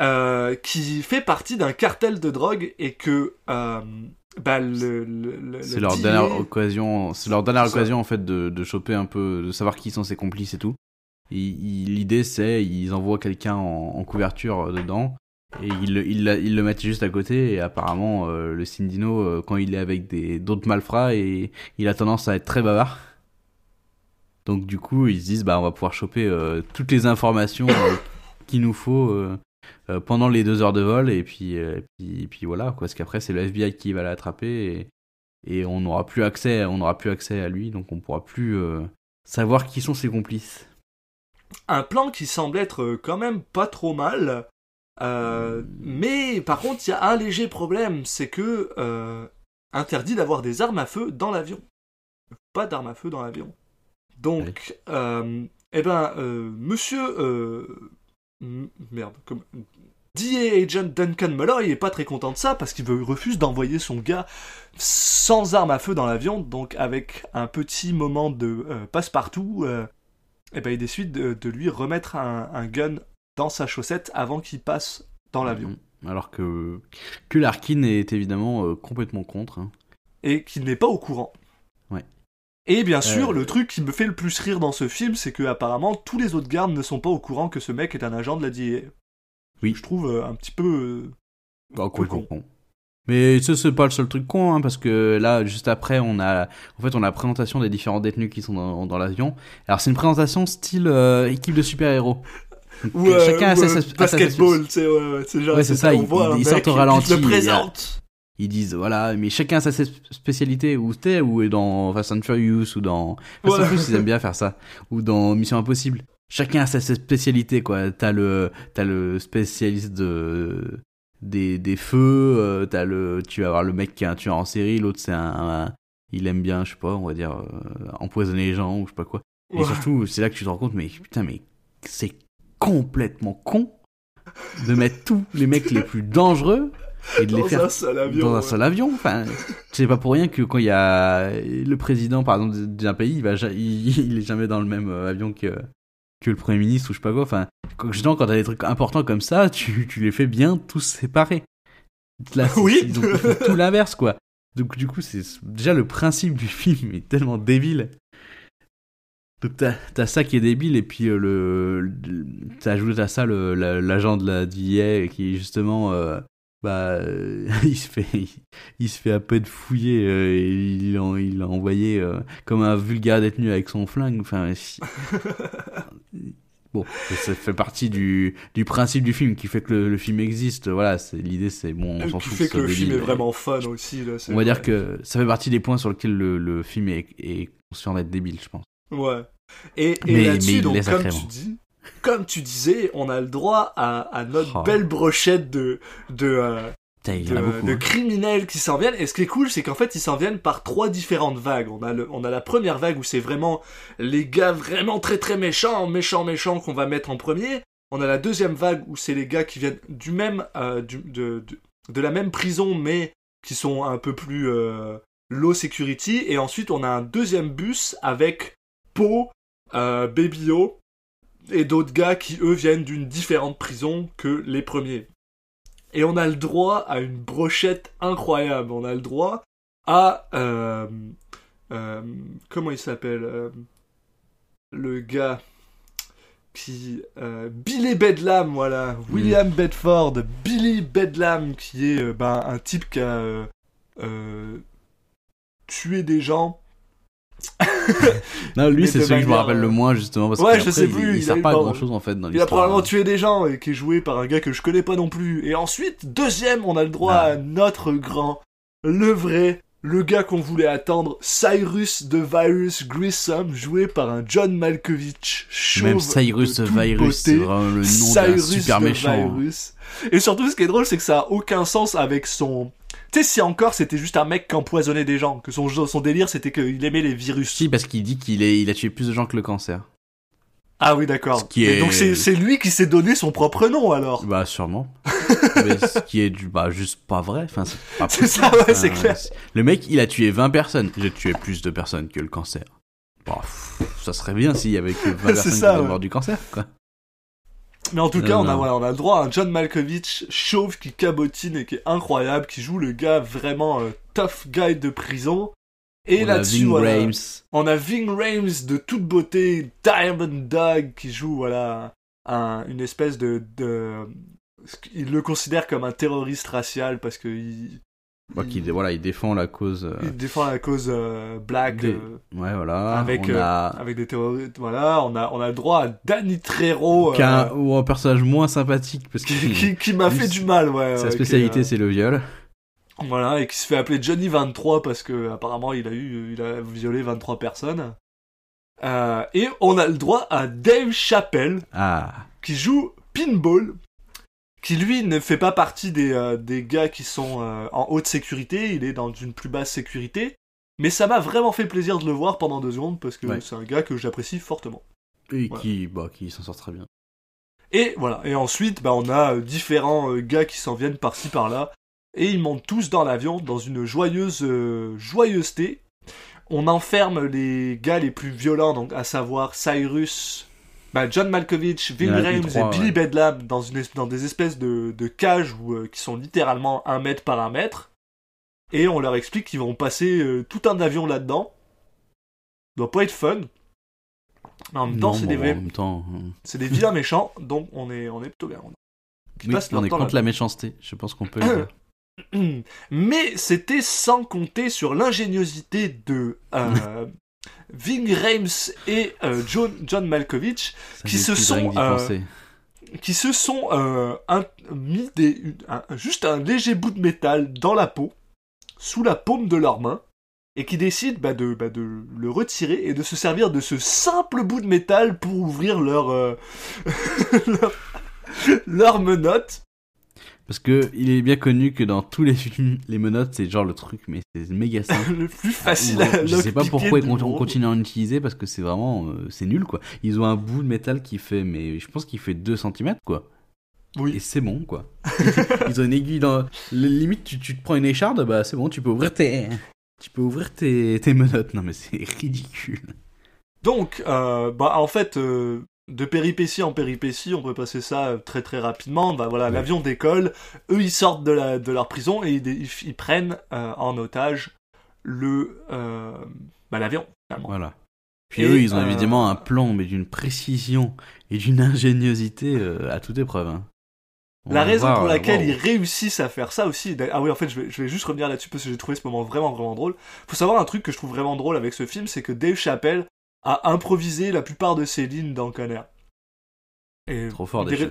euh, qui fait partie d'un cartel de drogue et que bah, le, C'est le leur DEA dernière occasion, c'est leur dernière occasion en fait de, de choper un peu, de savoir qui sont ses complices et tout. L'idée c'est, ils envoient quelqu'un en, couverture euh, dedans. Et ils, le- ils, le mettent juste à côté. Et apparemment euh, le Cindino euh, quand il est avec d'autres malfrats et il a tendance à être très bavard. Donc du coup ils se disent bah on va pouvoir choper toutes les informations qu'il nous faut pendant les deux heures de vol. Et puis puis, voilà quoi, parce qu'après c'est le FBI qui va l'attraper. Et, et on n'aura plus accès on plus accès à lui. Donc on pourra plus savoir qui sont ses complices. Un plan qui semble être euh, quand même pas trop mal. Euh, mais par contre, il y a un léger problème, c'est que euh, interdit d'avoir des armes à feu dans l'avion. Pas d'armes à feu dans l'avion. Donc, euh, eh ben, monsieur, merde, comme DA Agent Duncan Malloy est pas très content de ça parce qu'il refuse d'envoyer son gars sans armes à feu dans l'avion, donc avec un petit moment de passe-partout. Euh, eh ben, il décide de, de lui remettre un, un gun dans sa chaussette avant qu'il passe dans l'avion. Alors que que Larkin est évidemment euh, complètement contre. hein. Et qu'il n'est pas au courant. Ouais. Et bien sûr, Euh. le truc qui me fait le plus rire dans ce film, c'est que apparemment tous les autres gardes ne sont pas au courant que ce mec est un agent de la DIA. Oui. Je trouve euh, un petit peu. euh, Bah, con. Mais ça c'est pas le seul truc con hein, parce que là juste après on a en fait on a la présentation des différents détenus qui sont dans, dans l'avion. Alors c'est une présentation style euh, équipe de super-héros. Ou, euh, euh, chacun a ou, sa, euh, sa- sa- basketball, tu sais, ouais, ouais, c'est genre, Ouais, c'est ça, on ils- voit ils- ils sortent au ralenti, il te le il y a- présente. Ils disent voilà, mais chacun a sa spécialité ou t'es ou dans Fast and Furious ou dans Fast and. Furious ils aiment bien faire ça ou dans Mission Impossible. Chacun a sa, sa spécialité quoi. T'as le t'as le spécialiste de des, des feux, euh, t'as le tu vas avoir le mec qui est un tueur en série, l'autre c'est un, un- il aime bien je sais pas on va dire euh, empoisonner les gens ou je sais pas quoi. Et Ouais. surtout c'est là que tu te rends compte mais putain mais c'est complètement con de mettre tous les mecs les plus dangereux et de les faire un seul avion. dans un ouais. seul avion. Enfin, c'est pas pour rien que quand il y a le président, par exemple, d'un pays, il va, il est jamais dans le même euh, avion que que le premier ministre ou je sais pas quoi. Enfin, quand, justement, quand t'as des trucs importants comme ça, tu, tu les fais bien tous séparés. Là, Oui. fait tout l'inverse, quoi. Donc du coup, c'est déjà le principe du film est tellement débile. Donc t'as as ça qui est débile et puis euh, le, le- t'ajoutes à ça l'agent de la DIA qui justement euh, bah euh, il se fait il, il se fait à peine fouiller euh, et il l'a envoyé euh, comme un vulgaire détenu avec son flingue. Enfin si- bon ça, fait partie du, du principe du film qui fait que le, le film existe. Voilà c'est l'idée c'est bon on s'en qui fout fait ce que le film est vraiment fun aussi. Là, on va dire que ça fait partie des points sur lesquels le, le film est, est conscient d'être débile je pense. Ouais. Et, et là-dessus, donc, comme tu dis, comme tu disais, on a le droit à, à notre Oh. belle brochette de, de, euh, de, beaucoup de hein. criminels qui s'en viennent. Et ce qui est cool, c'est qu'en fait, ils s'en viennent par trois différentes vagues. On a, le, on a la première vague où c'est vraiment les gars vraiment très très méchants, méchants, méchants qu'on va mettre en premier. On a la deuxième vague où c'est les gars qui viennent du même, euh, du, de, de, de la même prison, mais qui sont un peu plus euh, low security. Et ensuite, on a un deuxième bus avec Poe, euh, Baby O et d'autres gars qui eux viennent d'une différente prison que les premiers. Et on a le droit à une brochette incroyable. On a le droit à euh, euh, comment il s'appelle euh, le gars qui Billy Bedlam voilà William Bedford Billy Bedlam qui est ben, un type qui a tué des gens Non, lui, c'est celui que je me rappelle le euh, moins, justement, parce Ouais, que je sais il- plus, il, il a sert pas à grand chose, en fait, dans Il a probablement tué des gens et qui est joué par un gars que je connais pas non plus. Et ensuite, deuxième, on a le droit Ah. à notre grand, le vrai le gars qu'on voulait attendre, Cyrus the Virus Grissom, joué par un John Malkovich chauve Même Cyrus the Virus, c'est vraiment le nom d'un Cyrus super the méchant. hein. Virus. Et surtout, ce qui est drôle, c'est que ça a aucun sens avec son. Tu sais, si encore c'était juste un mec qui empoisonnait des gens, que son, son délire c'était qu'il aimait les virus. Si, parce qu'il dit qu'il est, il a tué plus de gens que le cancer. Ah oui, d'accord. Ce qui Et est- Donc c'est lui qui s'est donné son propre nom alors. Bah, sûrement. Mais ce qui est du, bah, juste pas vrai. Enfin, c'est ça, ouais, Enfin, c'est clair. Le mec, il a tué 20 personnes. A tué plus de personnes que le cancer. Bah, pff, ça serait bien s'il y avait que 20 C'est personnes ça, qui ouais. du cancer, quoi. Mais en tout Non, cas, on a, voilà, on a le droit à un John Malkovich chauve qui cabotine et qui est incroyable, qui joue le gars vraiment euh, tough guy de prison. Et là-dessus, voilà, on a Ving Rhames de toute beauté, Diamond Dog, qui joue voilà un- une espèce de, de... Il le considère comme un terroriste racial parce que il, Bah, qui, voilà, il défend la cause. euh, il défend la cause euh, black. Des- euh, Ouais, voilà. avec, on euh, a avec des terroristes, voilà, on a, on a le droit à Danny Trejo, ou un personnage moins sympathique parce que qui, qui, qui m'a fait du mal, ouais. sa spécialité c'est le viol. Voilà, et qui se fait appeler Johnny 23 parce que apparemment il a eu, il a violé 23 personnes. Euh, et on a le droit à Dave Chappelle Ah, qui joue Pinball, qui lui ne fait pas partie des, euh, des gars qui sont euh, en haute sécurité, il est dans une plus basse sécurité. Mais ça m'a vraiment fait plaisir de le voir pendant deux secondes parce que Ouais. c'est un gars que j'apprécie fortement. et Voilà. qui, bah, qui s'en sort très bien. Et voilà. Et ensuite, bah, on a euh, différents euh, gars qui s'en viennent par-ci par-là. Et ils montent tous dans l'avion dans une joyeuse joyeuseté. On enferme les gars les plus violents, donc à savoir Cyrus, bah, John Malkovich, Ving Rhames et Billy. Bedlam dans, une, dans des espèces de, de cages où, euh, qui sont littéralement un mètre par un mètre. Et on leur explique qu'ils vont passer euh, tout un avion là-dedans. Ça doit pas être fun. Mais en même temps, c'est bon, des, vrais- temps, euh, c'est des vilains méchants, donc on est, on est plutôt bien. Qui oui, passent on est contre la méchanceté. Je pense qu'on peut le dire. Mais c'était sans compter sur l'ingéniosité de euh, Ving Rhames et euh, John, John Malkovich, Ça Qui se sont, euh, qui se sont euh, un- mis des, une- un- juste un léger bout de métal dans la peau, sous la paume de leurs mains, et qui décident bah, de, bah, de le retirer et de se servir de ce simple bout de métal pour ouvrir leur, euh, leur, leur menotte. Parce que il est bien connu que dans tous les films, les menottes, c'est genre le truc, mais c'est méga simple. le plus facile à je sais pas pourquoi on monde. continue à en utiliser parce que c'est vraiment euh, c'est nul quoi. Ils ont un bout de métal qui fait mais je pense qu'il fait 2 cm quoi. Et Oui. c'est bon quoi. Ils ont une aiguille dans le- limite tu, tu te prends une écharde bah c'est bon, tu peux ouvrir tes tu peux ouvrir tes, tes menottes. Non mais c'est ridicule. Donc, euh, bah, en fait, euh, de péripétie en péripétie, on peut passer ça euh, très très rapidement. Bah, voilà, Ouais. l'avion décolle, eux ils sortent de, la, de leur prison et ils, ils- ils prennent euh, en otage le euh, bah, l'avion. Voilà. Puis Et, eux, ils ont euh, évidemment un plan mais d'une précision et d'une ingéniosité à toute épreuve. hein. La raison voir, pour laquelle wow. ils réussissent à faire ça aussi. Ah oui, en fait, je vais, je vais juste revenir là-dessus parce que j'ai trouvé ce moment vraiment vraiment drôle. Faut savoir un truc que je trouve vraiment drôle avec ce film, c'est que Dave Chappelle a improvisé la plupart de ses lignes dans Conner. Et Trop fort, une des,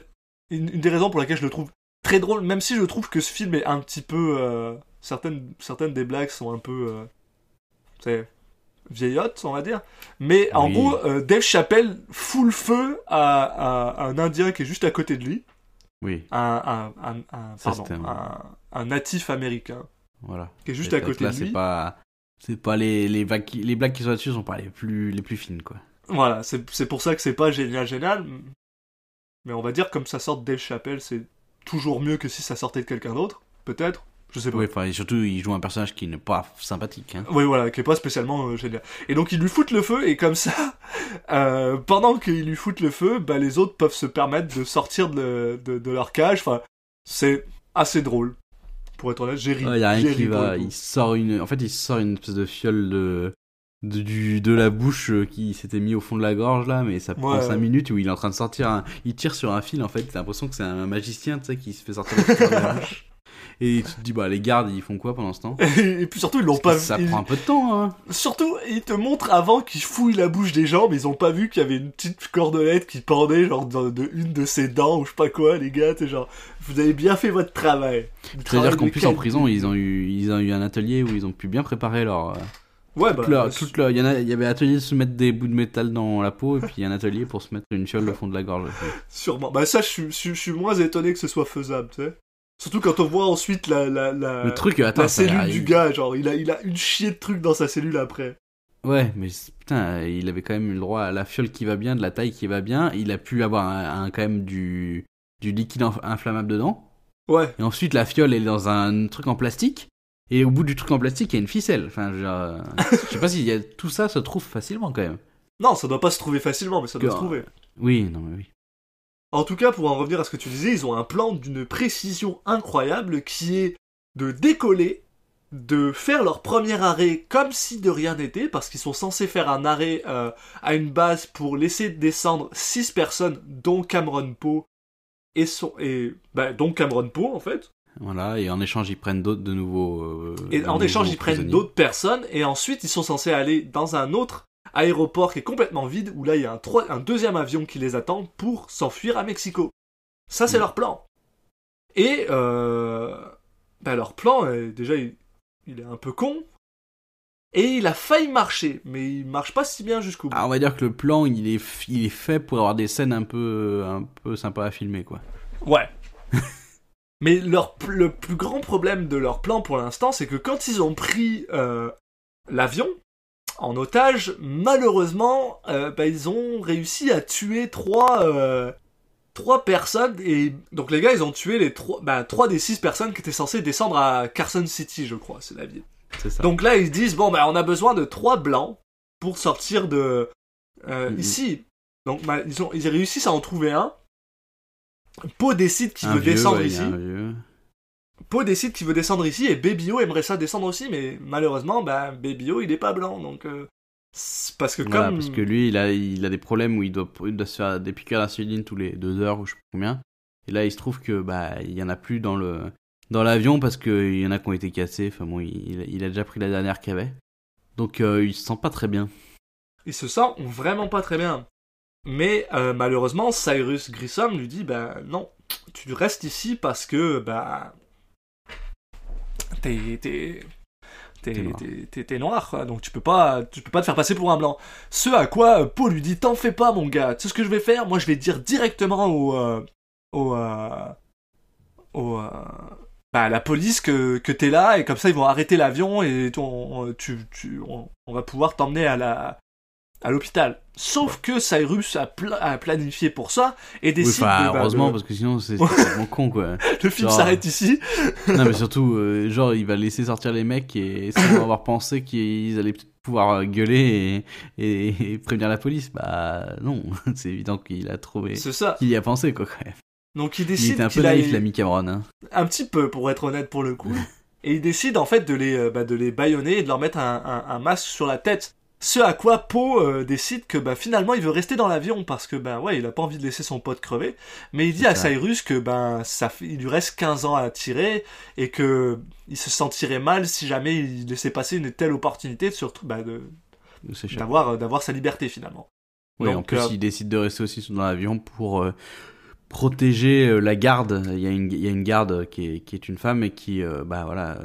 une, une des raisons pour laquelle je le trouve très drôle, même si je trouve que ce film est un petit peu euh, certaines certaines des blagues sont un peu euh, c'est vieillottes, on va dire. Mais en gros, euh, Dave Chappelle fout le feu à, à un Indien qui est juste à côté de lui Oui, un, un, un, un- pardon, un- natif américain voilà. qui est juste à côté là, de lui. pas c'est pas les les, vagues qui- les blagues qui sont là-dessus sont pas les plus les plus fines quoi. Voilà, c'est pour ça que c'est pas génial, génial. Mais on va dire comme ça sort de Dave Chappelle, c'est toujours mieux que si ça sortait de quelqu'un d'autre, peut-être. Je sais pas. Oui, enfin et surtout il joue un personnage qui n'est pas sympathique hein. Oui, voilà, qui est pas spécialement euh, génial. Et donc ils lui foutent le feu, et comme ça, euh, pendant qu'ils lui foutent le feu, bah, les autres peuvent se permettre de sortir de, de, de leur cage. Enfin, c'est assez drôle. Pour être honnête, j'ai ri. Il y a rien qui va, il sort une en fait il sort une espèce de fiole de de, du, de la bouche euh, qui s'était mis au fond de la gorge là, mais ça prend Ouais. 5 minutes où il est en train de sortir un... Il tire sur un fil en fait, t'as l'impression que c'est un magicien tu sais, qui se fait sortir le fil de la bouche. Et tu te dis, bah, les gardes, ils font quoi pendant ce temps Et puis surtout, ils l'ont pas Ça vu. prend un peu de temps, hein. Surtout, ils te montrent avant qu'ils fouillent la bouche des gens, mais ils ont pas vu qu'il y avait une petite cordelette qui pendait, genre, de, de une de ses dents, ou je sais pas quoi, les gars, t'es genre, vous avez bien fait votre travail. C'est-à-dire qu'en plus, en prison, ils ont eu, ils ont eu un atelier où ils ont pu bien préparer leur. euh, Ouais, bah, leur- leur- il y en a, il y avait atelier de se mettre des bouts de métal dans la peau et puis un atelier pour se mettre une fiole au fond de la gorge. sûrement. Bah, ça, je suis moins étonné que ce soit faisable, tu sais. Surtout quand on voit ensuite la, la, la, Le truc, attends, la cellule du gars, genre, il a, il a une chier de trucs dans sa cellule après. Ouais, mais putain, il avait quand même eu le droit à la fiole qui va bien, de la taille qui va bien. Il a pu avoir un, un- quand même du, du liquide inf- inflammable dedans. Ouais. Et ensuite, la fiole est dans un truc en plastique. Et au bout du truc en plastique, il y a une ficelle. Enfin, dire, euh, je sais pas si y a, tout ça se trouve facilement quand même. Non, ça doit pas se trouver facilement, mais ça doit Que- se trouver. Oui, non, mais oui. En tout cas, pour en revenir à ce que tu disais, ils ont un plan d'une précision incroyable qui est de décoller, de faire leur premier arrêt comme si de rien n'était, parce qu'ils sont censés faire un arrêt euh, à une base pour laisser descendre six personnes, dont Cameron Poe et son et bah, dont Cameron Poe en fait. Voilà, et en échange, ils prennent d'autres de nouveaux. euh, Et en échange, ils prennent d'autres personnes, et ensuite ils sont censés aller dans un autre aéroport qui est complètement vide, où là il y a un, deuxième avion qui les attend pour s'enfuir à Mexico. Ça, c'est Mm. leur plan. Et euh, bah, leur plan, euh, déjà, il, il est un peu con, et il a failli marcher, mais il marche pas si bien jusqu'au bout. Ah, on va dire que le plan, il est, il est fait pour avoir des scènes un peu, un peu sympas à filmer, quoi. Ouais. Mais leur, le plus grand problème de leur plan pour l'instant, c'est que quand ils ont pris euh, l'avion en otage, malheureusement, euh, bah, ils ont réussi à tuer trois, euh, trois personnes. Et donc les gars, ils ont tué les trois, bah, trois des six personnes qui étaient censées descendre à Carson City, je crois, c'est la ville. Ça. Donc là, ils disent bon, bah, on a besoin de trois blancs pour sortir de euh, ici. Donc bah, ils, ont, ils réussissent à en trouver un. Poe décide qu'il veut vieux, descendre ouais, ici. Poe décide qu'il veut descendre ici et Babyo aimerait ça descendre aussi, mais malheureusement, bah, Babyo il est pas blanc, donc euh, parce que Voilà, comme parce que lui, il a, il a des problèmes où il doit, il doit se faire des piqûres d'insuline tous les deux heures ou je sais pas combien. Et là, il se trouve que bah il y en a plus dans le dans l'avion parce que il y en a qui ont été cassés. Enfin bon, il, il a déjà pris la dernière qu'il avait. Donc euh, il se sent pas très bien. il se sent vraiment pas très bien. Mais euh, malheureusement, Cyrus Grissom lui dit bah non, tu restes ici parce que bah t'es t'es t'es T'es noir. quoi. donc tu peux pas tu peux pas te faire passer pour un blanc. Ce à quoi euh, Poe lui dit t'en fais pas mon gars, tu sais ce que je vais faire? Moi je vais dire directement au euh, au euh, au euh, bah, à la police que, que t'es là et comme ça ils vont arrêter l'avion et on, on- tu, tu, on, on va pouvoir t'emmener à la à l'hôpital. Sauf que Cyrus a, pla- a planifié pour ça et Oui, décide de, bah, heureusement parce que sinon c'est vraiment con quoi. le film genre- s'arrête ici. non mais surtout, euh, genre il va laisser sortir les mecs et sans avoir pensé qu'ils allaient pouvoir euh, gueuler et, et- et prévenir la police. Bah non, c'est évident qu'il a trouvé, C'est ça. qu'il y a pensé quoi quand même. Donc il Il décide était un peu naïf l'ami Cameron. Hein. un petit peu pour être honnête pour le coup. et il décide en fait de les euh, bah, de les bâillonner et de leur mettre un, un- un masque sur la tête. Ce à quoi Poe euh, décide que bah, finalement il veut rester dans l'avion parce que ben ouais il a pas envie de laisser son pote crever. Mais il dit à. Cyrus que ben ça il lui reste 15 ans à tirer et que il se sentirait mal si jamais il laissait passer une telle opportunité de surtout bah, d'avoir euh, d'avoir sa liberté finalement. Oui, en Donc, plus, euh, il décide de rester aussi dans l'avion pour protéger la garde. Il y, a une, il y a une garde qui est, qui est une femme et qui, bah voilà,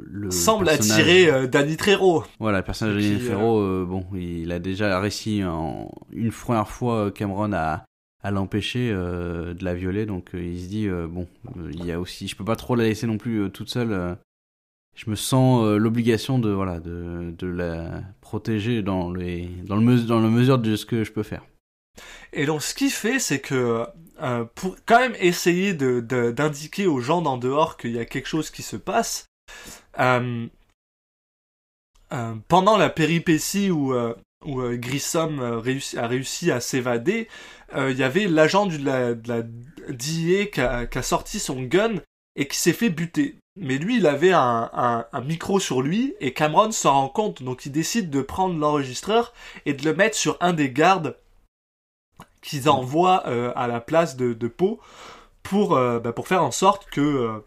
le semble personnage- attirer euh, Danny Trejo. Voilà, le personnage de Danny euh, Ferro, euh, bon, il a déjà réussi en, une première fois euh, Cameron à, à l'empêcher euh, de la violer, donc euh, il se dit euh, bon, euh, il y a aussi, je peux pas trop la laisser non plus euh, toute seule. euh, je me sens euh, l'obligation de voilà de, de la protéger dans les dans le dans la mesure de ce que je peux faire. Et donc, ce qu'il fait, c'est que euh, pour quand même essayer de- de- d'indiquer aux gens d'en dehors qu'il y a quelque chose qui se passe, euh, euh, pendant la péripétie où, euh, euh, Grissom euh, a réussi à s'évader, euh, il y avait l'agent de la, de DIA qui a, qui a sorti son gun et qui s'est fait buter. Mais lui, il avait un, micro sur lui et Cameron s'en rend compte, donc il décide de prendre l'enregistreur et de le mettre sur un des gardes qu'ils envoient euh, à la place de, de Poe pour, euh, bah, faire en sorte que euh,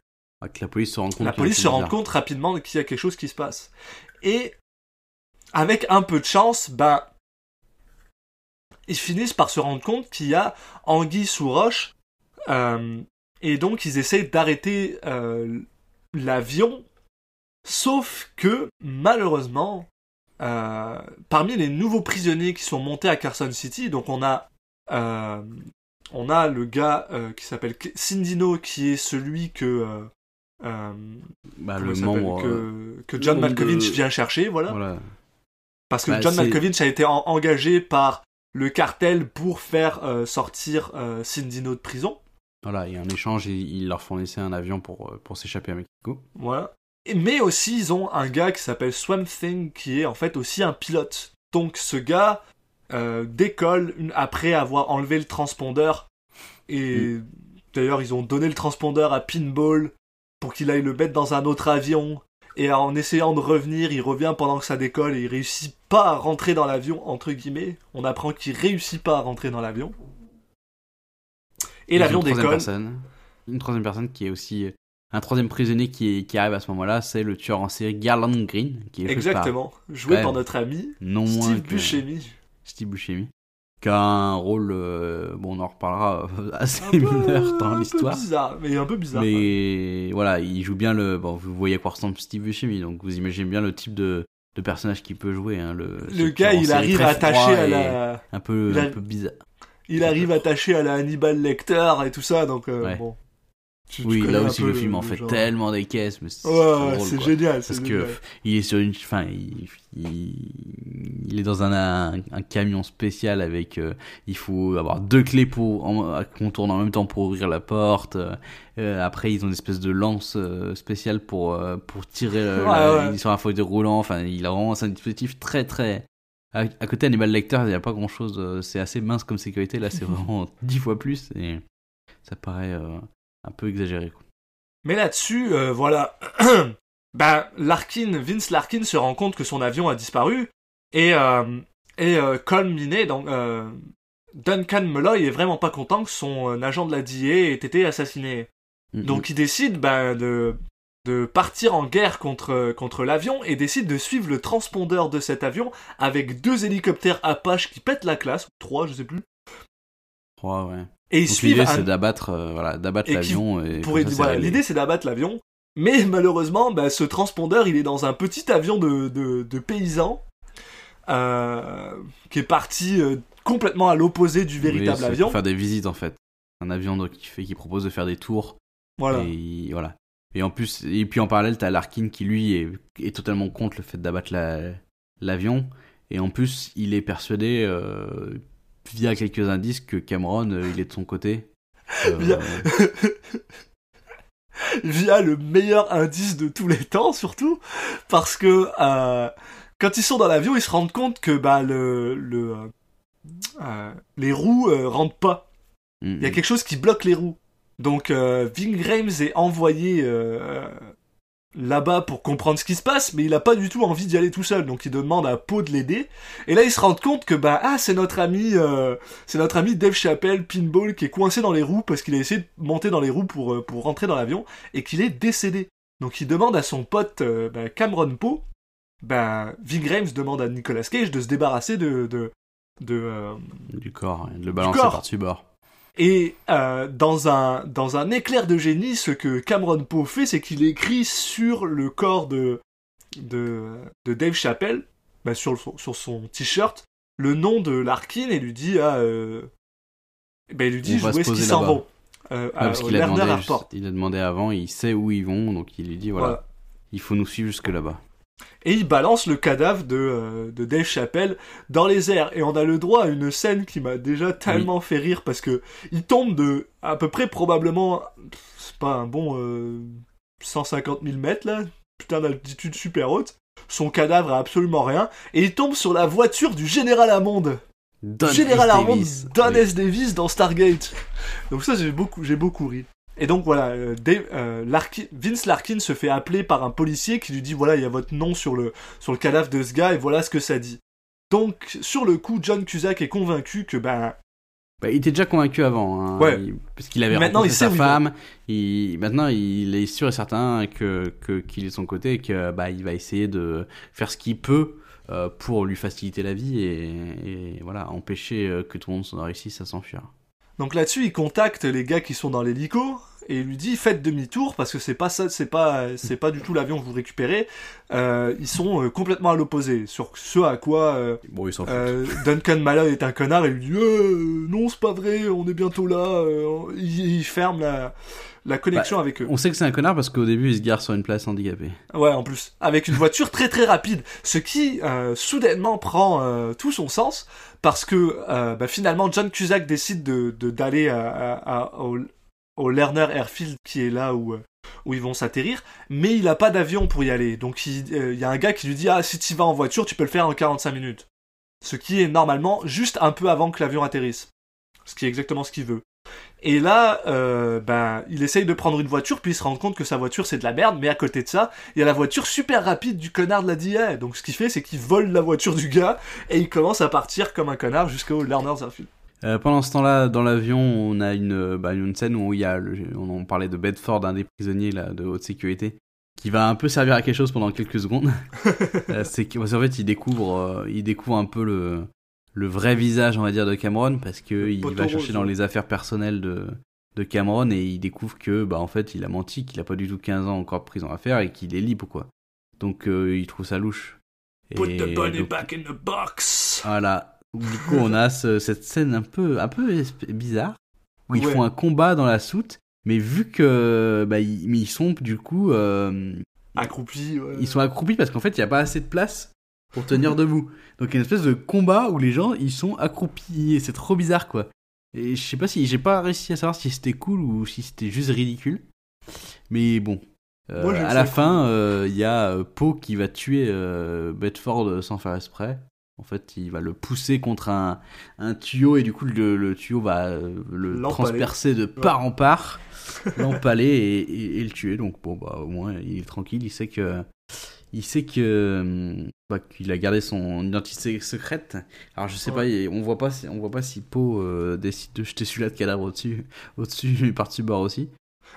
Que la police se rende compte. la police se rapidement qu'il y a quelque chose qui se passe. Et avec un peu de chance, ben, ils finissent par se rendre compte qu'il y a anguille sous roche, euh, et donc ils essayent d'arrêter euh, l'avion, sauf que malheureusement, euh, parmi les nouveaux prisonniers qui sont montés à Carson City, donc on a euh, on a le gars euh, qui s'appelle Cindino, qui est celui que Bah, comment le membre. euh, que, que John Malkovich de- vient chercher, voilà. Voilà. Parce que Bah, John Malkovich a été en- engagé par le cartel pour faire euh, sortir euh, Cindino de prison. Voilà, a un échange, et ils leur fournissaient un avion pour, euh, pour s'échapper à Mexico. Voilà. Et- Mais aussi, ils ont un gars qui s'appelle Swamp Thing, qui est en fait aussi un pilote. Donc ce gars euh, décolle une- après avoir enlevé le transpondeur. Et d'ailleurs, ils ont donné le transpondeur à Pinball pour qu'il aille le mettre dans un autre avion. Et en essayant de revenir, il revient pendant que ça décolle et il réussit pas à rentrer dans l'avion, entre guillemets. On apprend qu'il réussit pas à rentrer dans l'avion. Et l'avion décolle. personne. Une troisième personne qui est aussi. euh, Un troisième prisonnier qui, est- qui arrive à ce moment-là, c'est le tueur en série Garland Green, qui est joué par Exactement. Joué par notre ami non Steve Buscemi. Steve Buscemi, qui a un rôle, euh, bon, on en reparlera, euh, assez Un peu- mineur dans un peu l'histoire. bizarre, mais un peu bizarre. ouais. Mais voilà, il joue bien le. Bon, vous voyez à quoi ressemble Steve Buscemi, donc vous imaginez bien le type de, de personnage qu'il peut jouer. Hein, le, Le gars, il arrive attaché à la, Un peu, il a- un peu bizarre. il arrive attaché à la Hannibal Lecter et tout ça, donc euh, Ouais. bon. Tu- Oui, là aussi le film en fait genre. tellement des caisses, mais c'est Ouais, ouais, génial, Parce que génial. pff, il est sur une, enfin, il, il, il est dans un, un, un camion spécial avec, euh, il faut avoir deux clés pour qu'on tourne en même temps pour ouvrir la porte. Euh, après, ils ont une espèce de lance euh, spéciale pour euh, pour tirer euh, Ouais, la- sur un fauteuil roulant. Enfin, il a vraiment un dispositif très très. À, à côté Hannibal Lecter, il n'y a pas grand chose. C'est assez mince comme sécurité. Là, c'est vraiment dix fois plus et ça paraît euh, un peu exagéré. Quoi. Mais là-dessus, euh, voilà. ben, Larkin, Vince Larkin se rend compte que son avion a disparu. Et, euh, et euh, Colm Minet, donc, euh, Duncan Malloy est vraiment pas content que son euh, agent de la DIA ait été assassiné. Mm, Donc il décide ben, de, de partir en guerre contre, contre l'avion et décide de suivre le transpondeur de cet avion avec deux hélicoptères Apache qui pètent la classe, ou trois, je sais plus. Trois, ouais. Et ils l'idée un- c'est d'abattre euh, voilà, d'abattre l'avion voilà, l'idée c'est d'abattre l'avion. Mais malheureusement, bah, ce transpondeur, il est dans un petit avion de, de, de paysans euh, qui est parti euh, complètement à l'opposé du Oui, véritable c'est avion. Pour faire des visites en fait. Un avion donc, qui fait qui propose de faire des tours Voilà. et voilà. Et en plus et puis en parallèle t'as Larkin qui lui est, est totalement contre le fait d'abattre la- l'avion et en plus il est persuadé euh, via quelques indices que Cameron euh, il est de son côté. Euh, Via- Via le meilleur indice de tous les temps, surtout, parce que euh, quand ils sont dans l'avion, ils se rendent compte que bah, le, le, les roues rentrent pas. mm, Il y a quelque chose qui bloque les roues. Donc Ving Rhames est envoyé là-bas pour comprendre ce qui se passe, mais il a pas du tout envie d'y aller tout seul. Donc il demande à Poe de l'aider. Et là ils se rendent compte que bah ah c'est notre ami euh, c'est notre ami Dave Chappelle Pinball qui est coincé dans les roues parce qu'il a essayé de monter dans les roues pour euh, pour rentrer dans l'avion et qu'il est décédé. Donc il demande à son pote euh, bah, Cameron Poe. Ben Ving Rhames demande à Nicolas Cage de se débarrasser de de de, du corps, et de le balancer par-dessus bord. Et euh, dans, un, dans un éclair de génie, ce que Cameron Poe fait, c'est qu'il écrit sur le corps de, de, de Dave Chappelle, bah, sur, son t-shirt, le nom de Larkin et lui dit, ah, euh, ben, il lui dit où est-ce qu'ils s'en vont? Euh, Ouais, à- parce qu'il a demandé, il a demandé avant, il sait où ils vont, donc il lui dit voilà, Voilà. il faut nous suivre jusque là-bas. Et il balance le cadavre de, euh, de Dave Chappelle dans les airs. Et on a le droit à une scène qui m'a déjà tellement fait rire parce que il tombe de à peu près probablement, c'est pas un bon euh, 150 000 mètres là, putain d'altitude super haute. Son cadavre a absolument rien. Et il tombe sur la voiture du général Hammond. Don général S. Hammond, Davis. Don Oui. S. Davis dans Stargate. Donc ça, j'ai beaucoup, j'ai beaucoup ri. Et donc voilà, euh, Dave- euh, Larkin- Vince Larkin se fait appeler par un policier qui lui dit voilà, il y a votre nom sur le, sur le cadavre de ce gars et voilà ce que ça dit. Donc sur le coup, John Cusack est convaincu que ben Bah, il était déjà convaincu avant, hein. Ouais. Il- parce qu'il avait Maintenant, rencontré il sa femme. Il... Maintenant, il est sûr et certain que qu'il est de son côté et que bah il va essayer de faire ce qu'il peut euh, pour lui faciliter la vie et, et voilà empêcher que tout le monde s'en réussisse à s'enfuir. Donc là-dessus, il contacte les gars qui sont dans l'hélico et lui dit faites demi-tour parce que c'est pas ça, c'est pas, c'est pas du tout l'avion que vous récupérez. Euh, ils sont euh, complètement à l'opposé. Sur ce à quoi euh, Bon, ils euh, Duncan Malloy est un connard et lui dit non c'est pas vrai, on est bientôt là. il, il ferme la, la connexion Bah, avec eux. On sait que c'est un connard parce qu'au début, il se gare sur une place handicapée. Ouais, en plus, avec une voiture très très rapide, ce qui soudainement prend tout son sens parce que bah, finalement John Cusack décide de de- d'aller à, à- à- au, au Lerner Airfield qui est là où euh, ils vont s'atterrir, mais il a pas d'avion pour y aller. Donc il euh, il y a un gars qui lui dit ah si tu vas en voiture, tu peux le faire en 45 minutes. Ce qui est normalement juste un peu avant que l'avion atterrisse. Ce qui est exactement ce qu'il veut. Et là, euh, ben, il essaye de prendre une voiture, puis il se rend compte que sa voiture c'est de la merde, mais à côté de ça, il y a la voiture super rapide du connard de la DIA. Donc ce qu'il fait, c'est qu'il vole la voiture du gars, et il commence à partir comme un connard jusqu'au Lerner's Airfield. Euh, pendant ce temps-là, dans l'avion, on a une, euh, bah, une scène où il y a, le- on en parlait de Bedford, un des prisonniers là, de haute sécurité, qui va un peu servir à quelque chose pendant quelques secondes. Euh, c'est qu'en fait, il découvre, euh, il découvre un peu le, le vrai visage, on va dire, de Cameron, parce que il poteau va chercher rose, dans les affaires personnelles de, de Cameron et il découvre que, bah, en fait, il a menti, qu'il a pas du tout 15 ans encore de prison à faire et qu'il est libre, quoi. Donc, il trouve ça louche. Put Et the bunny donc- back in the box. voilà. Du coup, on a ce- cette scène un peu, un peu bizarre où ils Ouais. font un combat dans la soute, mais vu que bah, ils, sont du coup, euh, Accroupi. ouais. ils sont accroupis parce qu'en fait, il n'y a pas assez de place pour tenir debout. Donc, il y a une espèce de combat où les gens ils sont accroupis. Et C'est trop bizarre, quoi. Et je sais pas si j'ai pas réussi à savoir si c'était cool ou si c'était juste ridicule. Mais bon. Euh, Moi, à la fin, euh, il y a Poe qui va tuer Bedford sans faire exprès. En fait, il va le pousser contre un, un tuyau et du coup, le, le tuyau va euh, le transpercer de part en part, l'empaler et, et- et le tuer. Donc, bon, bah, au moins, il est tranquille. Il sait que. Il sait que bah, qu'il a gardé son identité secrète. Alors je sais Ouais. pas, on voit pas si on voit pas si Poe euh, décide de jeter celui-là de cadavre au-dessus, au-dessus par-dessus bord aussi.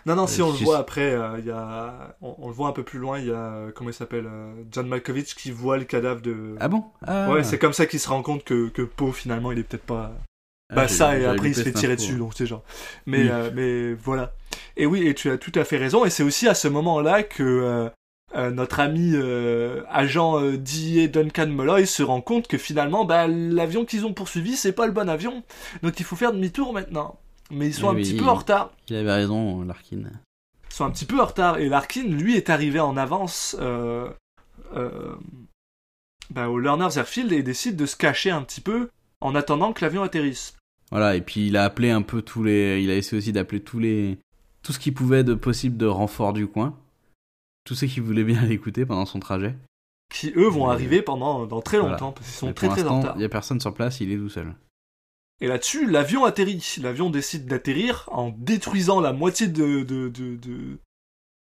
Non, non, si Euh, on le voit après, euh, il y a... on, on le voit un peu plus loin, il y a, euh, comment il s'appelle, John Malkovich qui voit le cadavre de... Ah bon? Ah, Ouais, c'est comme ça qu'il se rend compte que, que Poe, finalement, il est peut-être pas... Ah, bah ça, et après il se fait tirer dessus, donc c'est genre... Mais, Oui. euh, mais voilà. Et oui, et tu as tout à fait raison, et c'est aussi à ce moment-là que... euh, euh, notre ami euh, agent euh, DIA Duncan Molloy se rend compte que finalement bah, l'avion qu'ils ont poursuivi c'est pas le bon avion. Donc il faut faire demi-tour maintenant mais ils sont Oui, un petit il- peu en retard Il avait raison, Larkin. ils sont un petit peu en retard et Larkin lui est arrivé en avance euh, euh, bah, au Lerner's Airfield et décide de se cacher un petit peu en attendant que l'avion atterrisse. Voilà, et puis il a appelé un peu tous les. Il a essayé aussi d'appeler tous les. Tout ce qu'il pouvait de possible de renfort du coin. Tous ceux qui voulaient bien l'écouter pendant son trajet. Qui eux vont Mais- arriver pendant dans très Voilà. longtemps parce qu'ils sont Mais très très en retard. il n'y a personne sur place, il est tout seul. Et là-dessus, l'avion atterrit. L'avion décide d'atterrir en détruisant la moitié de, de, de, de-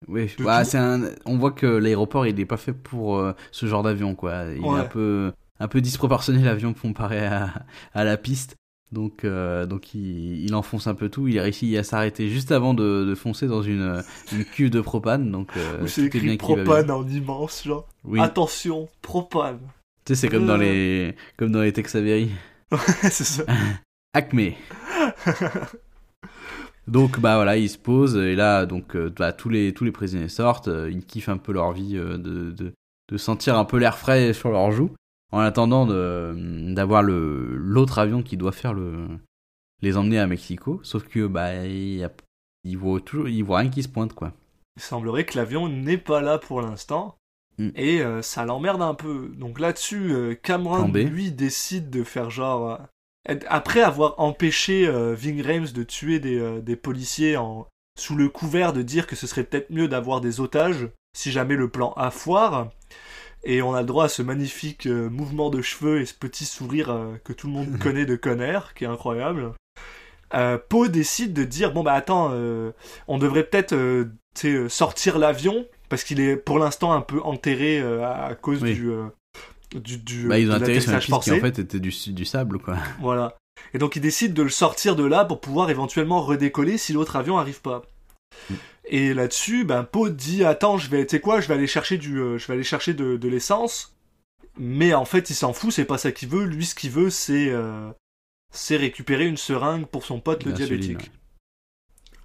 Oui, bah, tout. c'est un... on voit que l'aéroport il n'est pas fait pour euh, ce genre d'avion quoi. Il Ouais. est un peu, un peu disproportionné l'avion comparé à, à la piste. Donc, euh, donc il, il enfonce un peu tout. Il a réussi à s'arrêter juste avant de, de foncer dans une, une cuve de propane. Donc, euh, c'est écrit propane en immense, genre. Oui. Attention, propane. Tu sais, c'est comme dans Euh. les, comme dans les Tex Avery. c'est ça. Acme. Donc bah voilà, ils se posent et là donc euh, bah, tous les tous les prisonniers sortent, euh, ils kiffent un peu leur vie euh, de, de de sentir un peu l'air frais sur leurs joues en attendant de d'avoir le l'autre avion qui doit faire le les emmener à Mexico, sauf que bah il ils voient toujours ils voient rien qui se pointe quoi. Il semblerait que l'avion n'est pas là pour l'instant. Mm. Et euh, ça l'emmerde un peu. Donc là-dessus, euh, Cameron, lui, décide de faire genre... après avoir empêché euh, Ving Rhames de tuer des, euh, des policiers en, sous le couvert de dire que ce serait peut-être mieux d'avoir des otages si jamais le plan A foire. Et on a le droit à ce magnifique euh, mouvement de cheveux et ce petit sourire euh, que tout le monde connaît de Conner, qui est incroyable. Poe décide de dire bon bah attends, on devrait peut-être sortir l'avion parce qu'il est pour l'instant un peu enterré à, à cause Oui. du, du, du Bah ils ont atterri sur une piste qui en fait était du du sable quoi. Voilà. Et donc il décide de le sortir de là pour pouvoir éventuellement redécoller si l'autre avion arrive pas. Mm. Et là-dessus, ben Poe dit attends, je vais, tu sais quoi, je vais aller chercher du, euh, je vais aller chercher de, de l'essence. Mais en fait, il s'en fout, c'est pas ça qu'il veut. Lui, ce qu'il veut, c'est, euh, c'est récupérer une seringue pour son pote le diabétique. ouais.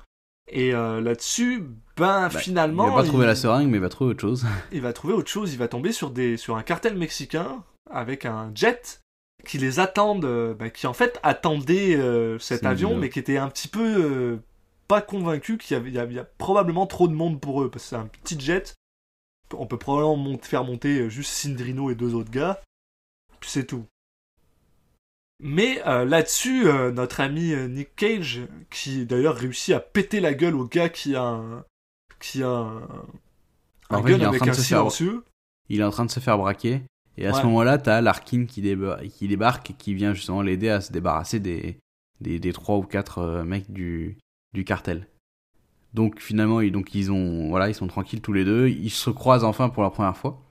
Et euh, là-dessus, ben Bah, finalement, il va pas trouver la seringue, mais il va trouver autre chose. il va trouver autre chose. Il va tomber sur des sur un cartel mexicain avec un jet qui les attendent, euh, bah, qui en fait attendait euh, cet avion, bizarre. mais qui était un petit peu euh, pas convaincu qu'il y a, il y a probablement trop de monde pour eux parce que c'est un petit jet. On peut probablement mont- faire monter euh, juste Cindrino et deux autres gars, puis c'est tout. Mais euh, là-dessus, notre ami Nick Cage, qui d'ailleurs réussit à péter la gueule au gars qui a un, qui a un, un fait, gun il est en avec train de un se faire- silencieux. Il est en train de se faire braquer. Et à ce moment-là, t'as Larkin qui, déba- qui débarque et qui vient justement l'aider à se débarrasser des, des, des trois ou quatre euh, mecs du, du cartel. Donc finalement, ils, donc, ils, ont, voilà, ils sont tranquilles tous les deux. Ils se croisent enfin pour la première fois.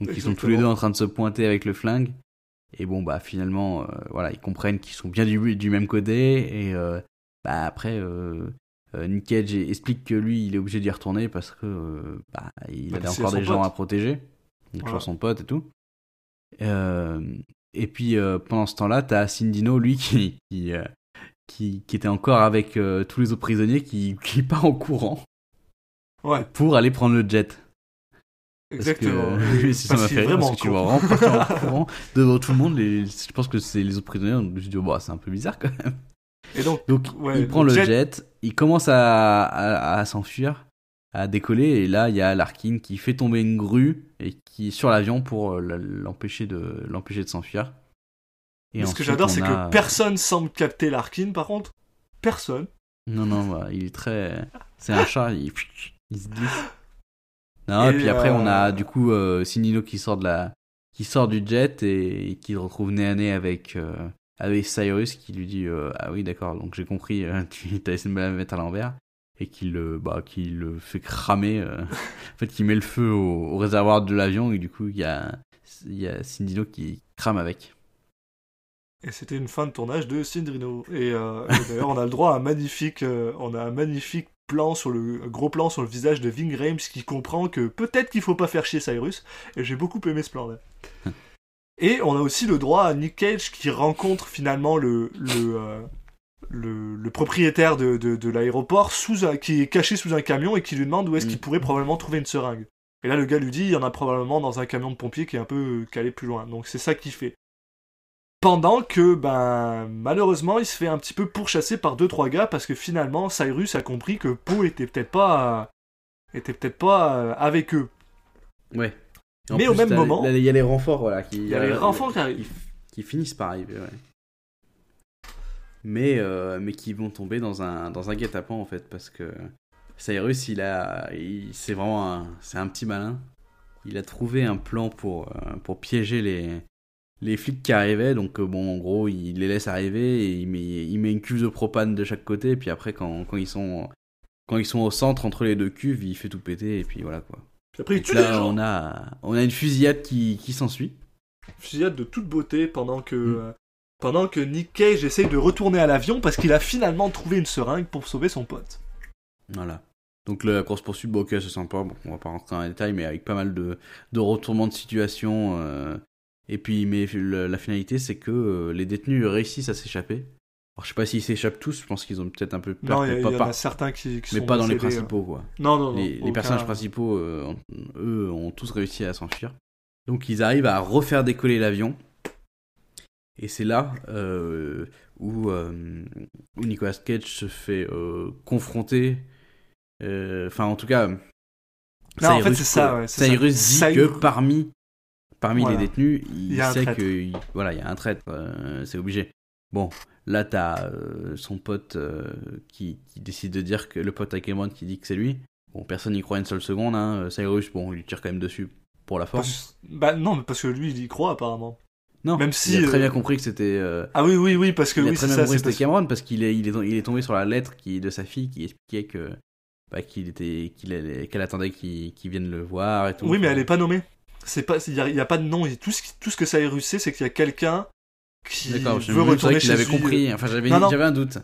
Donc ils sont tous les deux en train de se pointer avec le flingue. Et bon, bah finalement, euh, voilà, ils comprennent qu'ils sont bien du, du même côté. Et euh, bah, après, euh, Nick Cage explique que lui, il est obligé d'y retourner parce que euh, bah, il Bah, a parce qu'il encore des gens à protéger. Donc Voilà. son pote et tout. Euh, et puis euh, pendant ce temps-là, t'as Cindino, lui, qui, qui, euh, qui, qui était encore avec euh, tous les autres prisonniers, qui, qui part en courant Ouais, pour aller prendre le jet. Parce exactement. Que, Et- si ça parce m'a fait rire, parce que tu vois vraiment partir en courant devant tout le monde. Les, je pense que c'est les autres prisonniers. Je me suis dit, oh, bah, c'est un peu bizarre quand même. Et donc, Donc Ouais, il prend le jet- jet, il commence à, à, à s'enfuir, à décoller, et là il y a Larkin qui fait tomber une grue et qui sur l'avion pour euh, l'empêcher de l'empêcher de s'enfuir. Et ce que j'adore, c'est a- que personne semble capter Larkin, par contre. Personne. Non non, bah, il est très, c'est un chat, il, il se glisse. Non, et, Et, puis après on a euh, du coup euh, Sinino qui sort de la, qui sort du jet et, qui retrouve nez à nez avec euh, avec Cyrus qui lui dit euh, ah oui d'accord donc j'ai compris euh, tu as essayé de me la mettre à l'envers et qui le bah qui le fait cramer euh, en fait qui met le feu au, au réservoir de l'avion et du coup il y a il y a Cindino qui crame avec Et c'était une fin de tournage de Cindrino. Et, euh, et d'ailleurs, on a le droit à un magnifique, on a un magnifique plan sur le gros plan sur le visage de Ving Rhames qui comprend que peut-être qu'il faut pas faire chier Cyrus. Et j'ai beaucoup aimé ce plan-là. Et on a aussi le droit à Nick Cage qui rencontre finalement le le euh, le, le propriétaire de, de, de l'aéroport sous un- qui est caché sous un camion et qui lui demande où est-ce Mm. qu'il pourrait probablement trouver une seringue. Et là, le gars lui dit, il y en a probablement dans un camion de pompiers qui est un peu euh, calé plus loin. Donc c'est ça qu'il fait. Pendant que, ben, malheureusement, il se fait un petit peu pourchasser par deux trois gars parce que finalement, Cyrus a compris que Poe était peut-être pas, était peut-être pas euh, avec eux. ouais Mais au même moment- il y a les renforts voilà qui Il y a les euh, renforts qui arrivent. qui finissent par arriver, ouais. Mais, euh, mais qui vont tomber dans un, dans un guet-apens, en fait, parce que Cyrus, il a, c'est vraiment un, c'est un petit malin. Il a trouvé un plan pour, euh, pour piéger les, les flics qui arrivaient. Donc, bon, en gros, il les laisse arriver et il met, il met une cuve de propane de chaque côté. Et puis après, quand, quand, ils sont, quand ils sont au centre entre les deux cuves, il fait tout péter. Et puis voilà, quoi. Après, il là, on a, on a une fusillade qui, qui s'ensuit. Fusillade de toute beauté pendant que, Mm. euh, pendant que Nick Cage essaye de retourner à l'avion parce qu'il a finalement trouvé une seringue pour sauver son pote. Voilà. Donc la course poursuite, bon, ok, c'est sympa. Bon, on va pas rentrer dans les détails, mais avec pas mal de, de retournements de situation. euh, et puis, mais la finalité, c'est que euh, les détenus réussissent à s'échapper. Alors, je sais pas s'ils s'échappent tous. Je pense qu'ils ont peut-être un peu peur, Non, il y, en a certains qui, qui mais sont pas dans les principaux, quoi. euh. Non, non, non. Les, personnages principaux, euh, eux, ont tous réussi à s'enfuir. Donc ils arrivent à refaire décoller l'avion. Et c'est là euh, où, euh, où Nicolas Cage se fait confronter. Enfin, en tout cas, Non, en fait, c'est ça, ouais, c'est ça. Cyrus dit que parmi, parmi Voilà. les détenus, il, sait traître. que il- voilà, il y a un traître. c'est obligé. Bon, là, t'as euh, son pote euh, qui, qui décide de dire que le pote à Cameron qui dit que c'est lui. Bon, personne n'y croit une seule seconde. Hein. Cyrus, bon, il tire quand même dessus pour la force. Parce- Bah non, mais parce que lui, il y croit apparemment. Non, même si, il a très euh, bien compris que c'était. euh, Ah oui, oui, oui, parce que il a oui, très c'est bien ça. compris c'est que c'était parce- Cameron parce qu'il est, il est, il est tombé sur la lettre qui, de sa fille qui expliquait que bah, qu'il était, qu'il allait- qu'elle attendait qu'il vienne le voir et tout. Oui, mais elle est pas nommée. C'est pas, il y, a- il y a pas de nom. Et tout ce, qui- tout ce que Cyrus sait, c'est qu'il y a quelqu'un qui veut retourner chez avait lui. compris. Enfin, j'avais Non, non. j'avais un doute.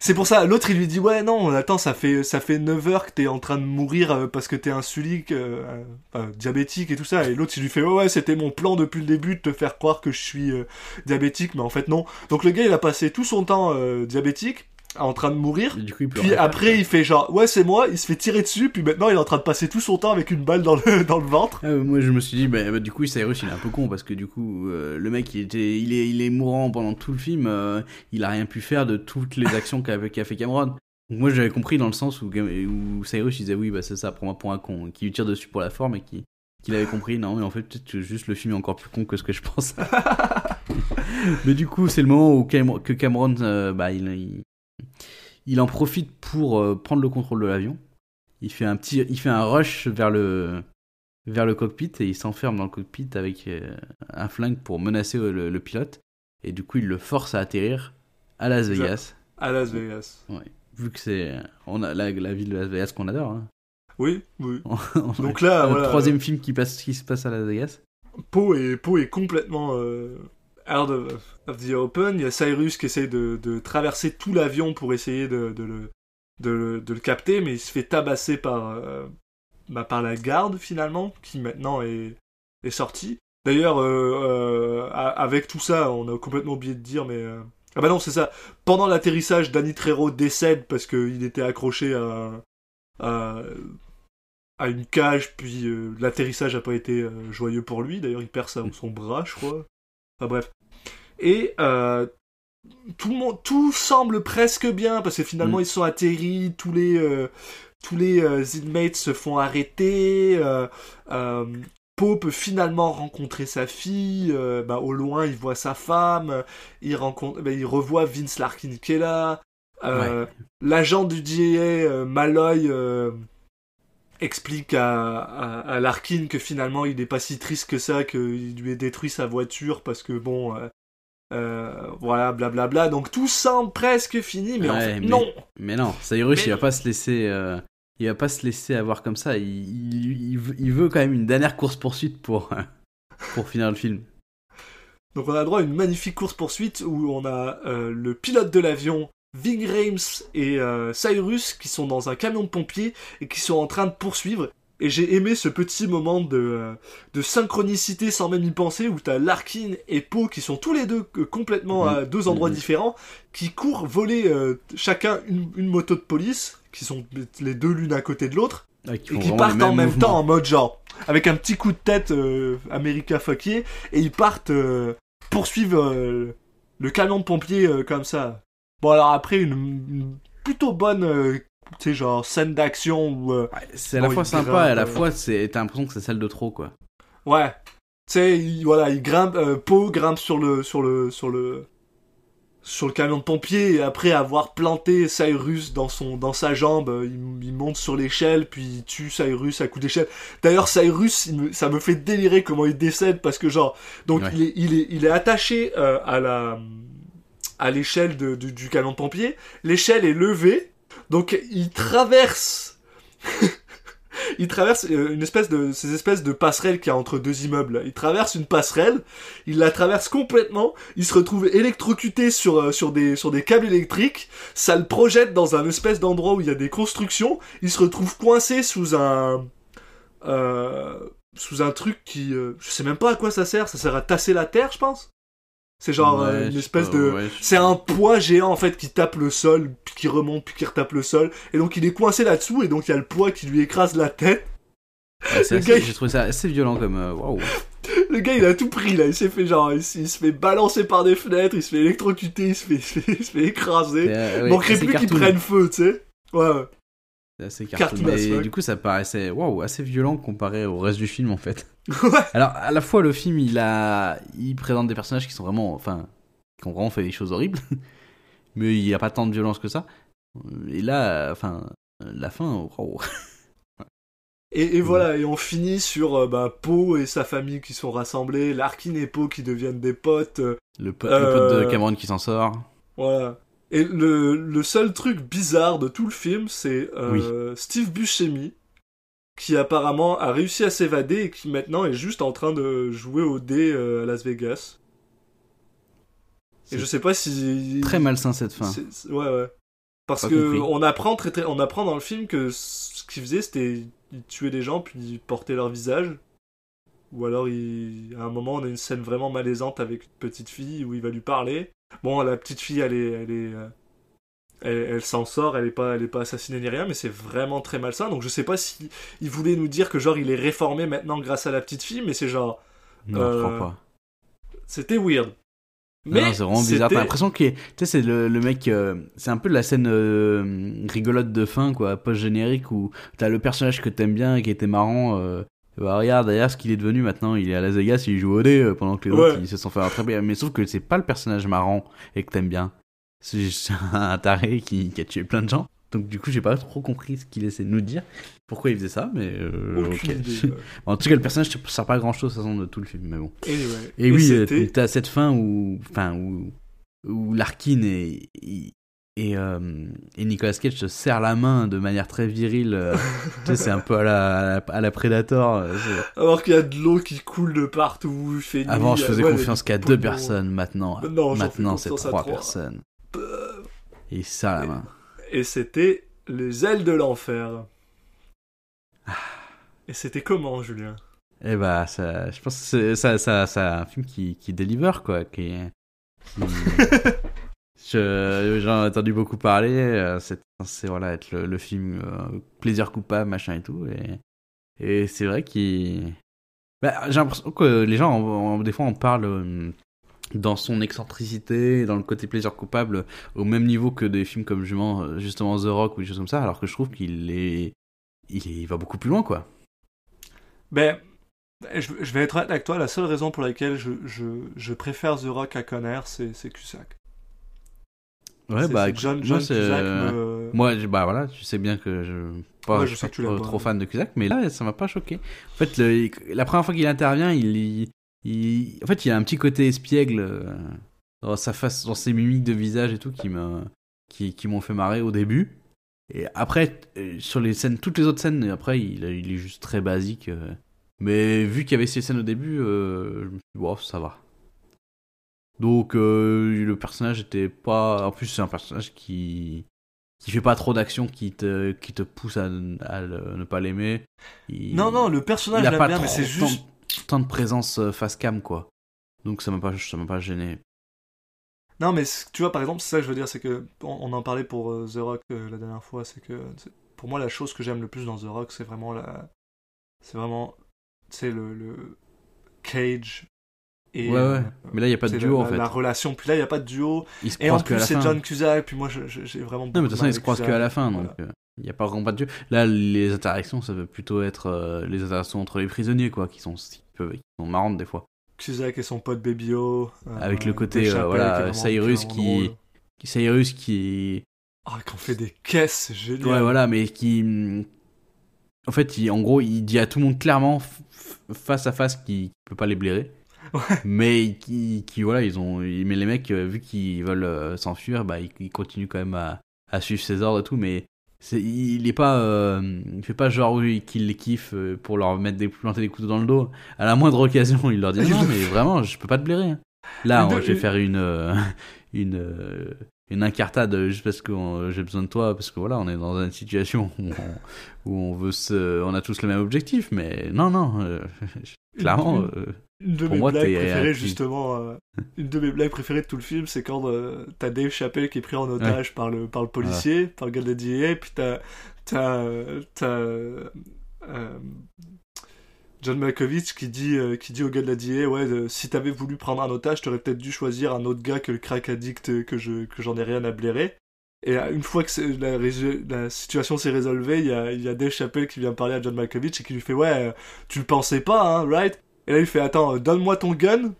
C'est pour ça, l'autre il lui dit ouais non, attends, ça fait ça fait 9 heures que t'es en train de mourir euh, parce que t'es insulique, euh, euh, diabétique et tout ça. Et l'autre il lui fait ouais ouais c'était mon plan depuis le début de te faire croire que je suis euh, diabétique, mais en fait non. Donc le gars il a passé tout son temps diabétique, en train de mourir. Et du coup, il peut Puis faire, après il fait genre ouais c'est moi, il se fait tirer dessus, puis maintenant il est en train de passer tout son temps avec une balle dans le dans le ventre. Ah, moi je me suis dit bah, bah, du coup Cyrus il est un peu con parce que du coup euh, le mec il était il est il est mourant pendant tout le film euh, il a rien pu faire de toutes les actions qu'a qu'a fait Cameron donc moi j'avais compris dans le sens où, où Cyrus il disait oui bah c'est ça prends-moi pour un con qui lui tire dessus pour la forme et qui qu'il avait compris non mais en fait peut-être juste le film est encore plus con que ce que je pense mais du coup c'est le moment où Cam- que Cameron euh, bah il, il il en profite pour euh, prendre le contrôle de l'avion il fait un petit il fait un rush vers le vers le cockpit et il s'enferme dans le cockpit avec euh, un flingue pour menacer le, le pilote. Et du coup, il le force à atterrir à Las. Vegas. À Las Vegas. Vu que c'est on a la, la ville de Las Vegas qu'on adore. Hein. Oui, oui. Donc là, le voilà, troisième film qui, passe, qui se passe à Las Vegas. Poe est, Poe est complètement euh, out of, the open. Il y a Cyrus qui essaie de, traverser tout l'avion pour essayer de, le, capter, mais il se fait tabasser par, euh, bah, par la garde finalement, qui maintenant est, est sortie. D'ailleurs, euh, euh, avec tout ça, on a complètement oublié de dire, mais... Ah bah non, c'est ça. Pendant l'atterrissage, Danny Trejo décède parce qu'il était accroché à, à, une cage, puis l'atterrissage n'a pas été joyeux pour lui. D'ailleurs, il perd son bras, je crois. Enfin bref. Et euh, tout le monde, tout semble presque bien parce que finalement Mm. ils sont atterris, tous les euh, tous les euh, inmates se font arrêter. Poe peut finalement rencontrer sa fille. bah, au loin, il voit sa femme. Il rencontre, bah, il revoit Vince Larkin qui est là. L'agent du DIA, euh, Malloy, explique à, à, à Larkin que finalement il n'est pas si triste que ça, qu'il lui ait détruit sa voiture parce que bon, euh, euh, voilà, blablabla. Donc tout semble presque fini, mais en fait, mais- non. Mais non, Cyrus Mais il va pas se laisser. euh, il va pas se laisser avoir comme ça. Il, il, il veut, quand même une dernière course poursuite pour pour finir le film. Donc on a droit à une magnifique course-poursuite où on a euh, le pilote de l'avion, Ving Rhames et euh, Cyrus qui sont dans un camion de pompiers et qui sont en train de poursuivre. Et j'ai aimé ce petit moment de, euh, de synchronicité sans même y penser où t'as Larkin et Poe qui sont tous les deux euh, complètement à deux endroits Mhm. différents qui courent voler euh, chacun une, une moto de police qui sont les deux l'une à côté de l'autre qui et qui partent en même mouvements. temps en mode genre avec un petit coup de tête euh, America fuck yeah, et ils partent euh, poursuivre le camion de pompiers comme ça. Bon alors après une, une plutôt bonne tu sais genre scène d'action où euh, Ouais, c'est à la Bon, fois sympa grimpe, et à la euh. fois c'est t'as l'impression que c'est celle de trop quoi. ouais tu sais il- voilà il grimpe euh, Poe grimpe sur le sur le sur le sur le camion de pompiers et après avoir planté Cyrus dans son dans sa jambe, euh, il, il monte sur l'échelle puis il tue Cyrus à coup d'échelle. D'ailleurs Cyrus, il me- ça me fait délirer comment il décède parce que genre donc Ouais. il est il est il est attaché euh, à la à l'échelle du, du camion de pompiers. L'échelle est levée, donc il traverse il traverse euh, une espèce de ces espèces de passerelles qu'il y a entre deux immeubles. Il traverse une passerelle, il la traverse complètement, il se retrouve électrocuté sur euh, des câbles électriques, ça le projette dans un espèce d'endroit où il y a des constructions, il se retrouve coincé sous un euh, sous un truc qui je sais même pas à quoi ça sert, ça sert à tasser la terre, je pense. C'est genre euh, Ouais, une espèce pas, de ouais, c'est un poids géant en fait qui tape le sol, puis qui remonte, puis qui retape le sol. Et donc il est coincé là-dessous, et donc il y a le poids qui lui écrase la tête. Ouais, assez- gars- J'ai trouvé ça assez violent comme euh, waouh. Le gars il a tout pris là, il s'est fait genre, il, il se fait balancer par des fenêtres, il se fait électrocuter, il se fait, il se fait, il se fait écraser. Euh, manquerait assez plus qu'il prenne feu, tu sais. Ouais, ouais. C'est assez cartoon. Mais du coup, ça paraissait waouh, assez violent comparé au reste du film en fait. Alors, à la fois, le film, il a, il présente des personnages qui sont vraiment, enfin, qui ont vraiment fait des choses horribles, mais il n'y a pas tant de violence que ça. Et là, enfin, la fin, waouh. Et, et voilà, et on finit sur euh, bah, Poe et sa famille qui sont rassemblés, Larkin et Poe qui deviennent des potes. Le, po- le pote de Euh. Cameron qui s'en sort. Voilà. Et le, le seul truc bizarre de tout le film, c'est euh, Steve Buscemi, qui apparemment a réussi à s'évader et qui maintenant est juste en train de jouer au dé euh, à Las Vegas. Et je sais pas si. Très malsain cette fin. Ouais, ouais. Parce Pas que compris. on apprend très, très, on apprend dans le film que ce qu'il faisait, c'était il tuait des gens puis il portait leur visage. Ou alors, il... à un moment, on a une scène vraiment malaisante avec une petite fille où il va lui parler. Bon, la petite fille, elle est, elle est, euh, elle, elle s'en sort, elle est pas, elle est pas assassinée ni rien, mais c'est vraiment très malsain. Donc, je sais pas si il voulait nous dire que genre il est réformé maintenant grâce à la petite fille, mais c'est genre, Non, je Euh, crois pas. c'était weird. Non, non, c'est vraiment bizarre. T'as l'impression que, tu sais, c'est le, le mec, euh, c'est un peu la scène euh, rigolote de fin, quoi, post-générique, où t'as le personnage que t'aimes bien et qui était marrant. Euh, bah, regarde d'ailleurs ce qu'il est devenu maintenant. Il est à Las Vegas, il joue au dé euh, pendant que les Ouais. autres ils se sont fait rattraper. Mais sauf que c'est pas le personnage marrant et que t'aimes bien. C'est juste un taré qui, qui a tué plein de gens. Donc du coup, j'ai pas trop compris ce qu'il essaie de nous dire. Pourquoi il faisait ça, mais euh, Aucune ok. idée, ouais. en tout cas, le personnage ne sert pas à grand chose de toute façon de tout le film, mais bon. Anyway. Et, oui, euh, t'as cette fin où, enfin, où, où Larkin et, et, et, euh, et Nicolas Cage se serrent la main de manière très virile. euh, tu sais, c'est un peu à la, à la, à la Predator. euh, Alors qu'il y a de l'eau qui coule de partout, fait nuit, Avant, je faisais ouais, confiance qu'à deux personnes. Maintenant, Maintenant, c'est trois trois. personnes. Et serre la main. Et c'était les ailes de l'enfer. Et c'était comment, Julien? Et bah, ça, je pense que c'est ça, ça, ça, un film qui, qui deliver, quoi. Qui, qui- Je- J'en ai entendu beaucoup parler. euh, C'est censé voilà, être le, le film euh, plaisir coupable, machin et tout. Et, et c'est vrai qu'il. Bah, J'ai l'impression que les gens, en- en- des fois, en parlent euh, dans son excentricité, dans le côté plaisir coupable, au même niveau que des films comme justement, justement The Rock ou des choses comme ça, alors que je trouve qu'il est. Il, est- il va beaucoup plus loin, quoi. Ben, je, je vais être avec toi, la seule raison pour laquelle je, je, je préfère The Rock à Conner, c'est c'est Cusack. Ouais, C'est- bah, c'est John, moi, c'est- Cusack me... Moi, bah voilà, tu sais bien que je pas, Ouais, je je suis sais pas que tu l'aimes trop, trop fan de Cusack, mais là, ça m'a pas choqué. En fait, le- la première fois qu'il intervient, il, il, il- en fait, il y a un petit côté espiègle euh, dans sa face, dans ses mimiques de visage et tout qui me, qui, qui m'ont fait marrer au début. Et après, euh, sur les scènes, toutes les autres scènes, après, il, il est juste très basique. euh. Mais vu qu'il y avait ces scènes au début, euh, je me suis dit, wow, ça va. Donc, euh, le personnage était pas. En plus, c'est un personnage qui qui fait pas trop d'action, qui te qui te pousse à, à le- ne pas l'aimer. Il- Non, non, le personnage, il a pas bien, trop mais c'est juste... tant de présence euh, face cam quoi. Donc ça m'a pas ça m'a pas gêné. Non, mais tu vois, par exemple, c'est ça que je veux dire, c'est que on, en parlait pour euh, The Rock euh, la dernière fois, c'est que pour moi, la chose que j'aime le plus dans The Rock, c'est vraiment la. C'est vraiment. C'est le. Cage. Et, ouais ouais. euh, Mais là il y a pas de duo la, en fait. la relation. Puis là, il n'y a pas de duo. Ils se Et en plus, c'est. John Cusack. Puis moi, j'ai vraiment. Non mais de toute façon ils se croisent que Cusack, à la fin donc euh, il y a pas vraiment pas de duo. Là les interactions ça peut plutôt être euh, les interactions entre les prisonniers quoi qui sont qui peuvent qui sont marrantes des fois. Cusack et son pote Baby O. euh, Avec le côté, euh, voilà, qui Cyrus qui-. Cyrus qui Ah, qu'on fait des caisses, c'est génial. Ouais, voilà, mais qui. En fait, il, en gros, il dit à tout le monde clairement, face à face, qu'il peut pas les blairer. Mais qui, qui, voilà, ils ont. Mais les mecs, euh, vu qu'ils veulent euh, s'enfuir, bah, ils, ils continuent quand même à, à suivre ses ordres et tout. Mais il est pas. euh, il fait pas genre oui, qu'il les kiffe pour leur mettre des, planter des couteaux dans le dos. À la moindre occasion, il leur dit non, mais vraiment, je peux pas te blairer. hein. Là, on- je vais faire une. euh, une euh, une incartade juste parce que j'ai besoin de toi parce que voilà on est dans une situation où on, où on veut se on a tous le même objectif mais non non euh, clairement euh, Une de Pour mes moi, blagues t'es préférées, un- justement, euh, une de mes blagues préférées de tout le film, c'est quand euh, t'as Dave Chappelle qui est pris en otage par, le, par le policier, par le gars de la DEA, puis t'as, t'as, euh, t'as John Malkovich qui dit, qui dit au gars de la DEA, ouais, si t'avais voulu prendre un otage, t'aurais peut-être dû choisir un autre gars que le crack addict que, je, que j'en ai rien à blairer. Et une fois que la, situation s'est résolvée, il y a, y a Dave Chappelle qui vient parler à John Malkovich et qui lui fait Ouais, tu le pensais pas, hein, right? Et là, il fait Attends, euh, donne-moi ton gun.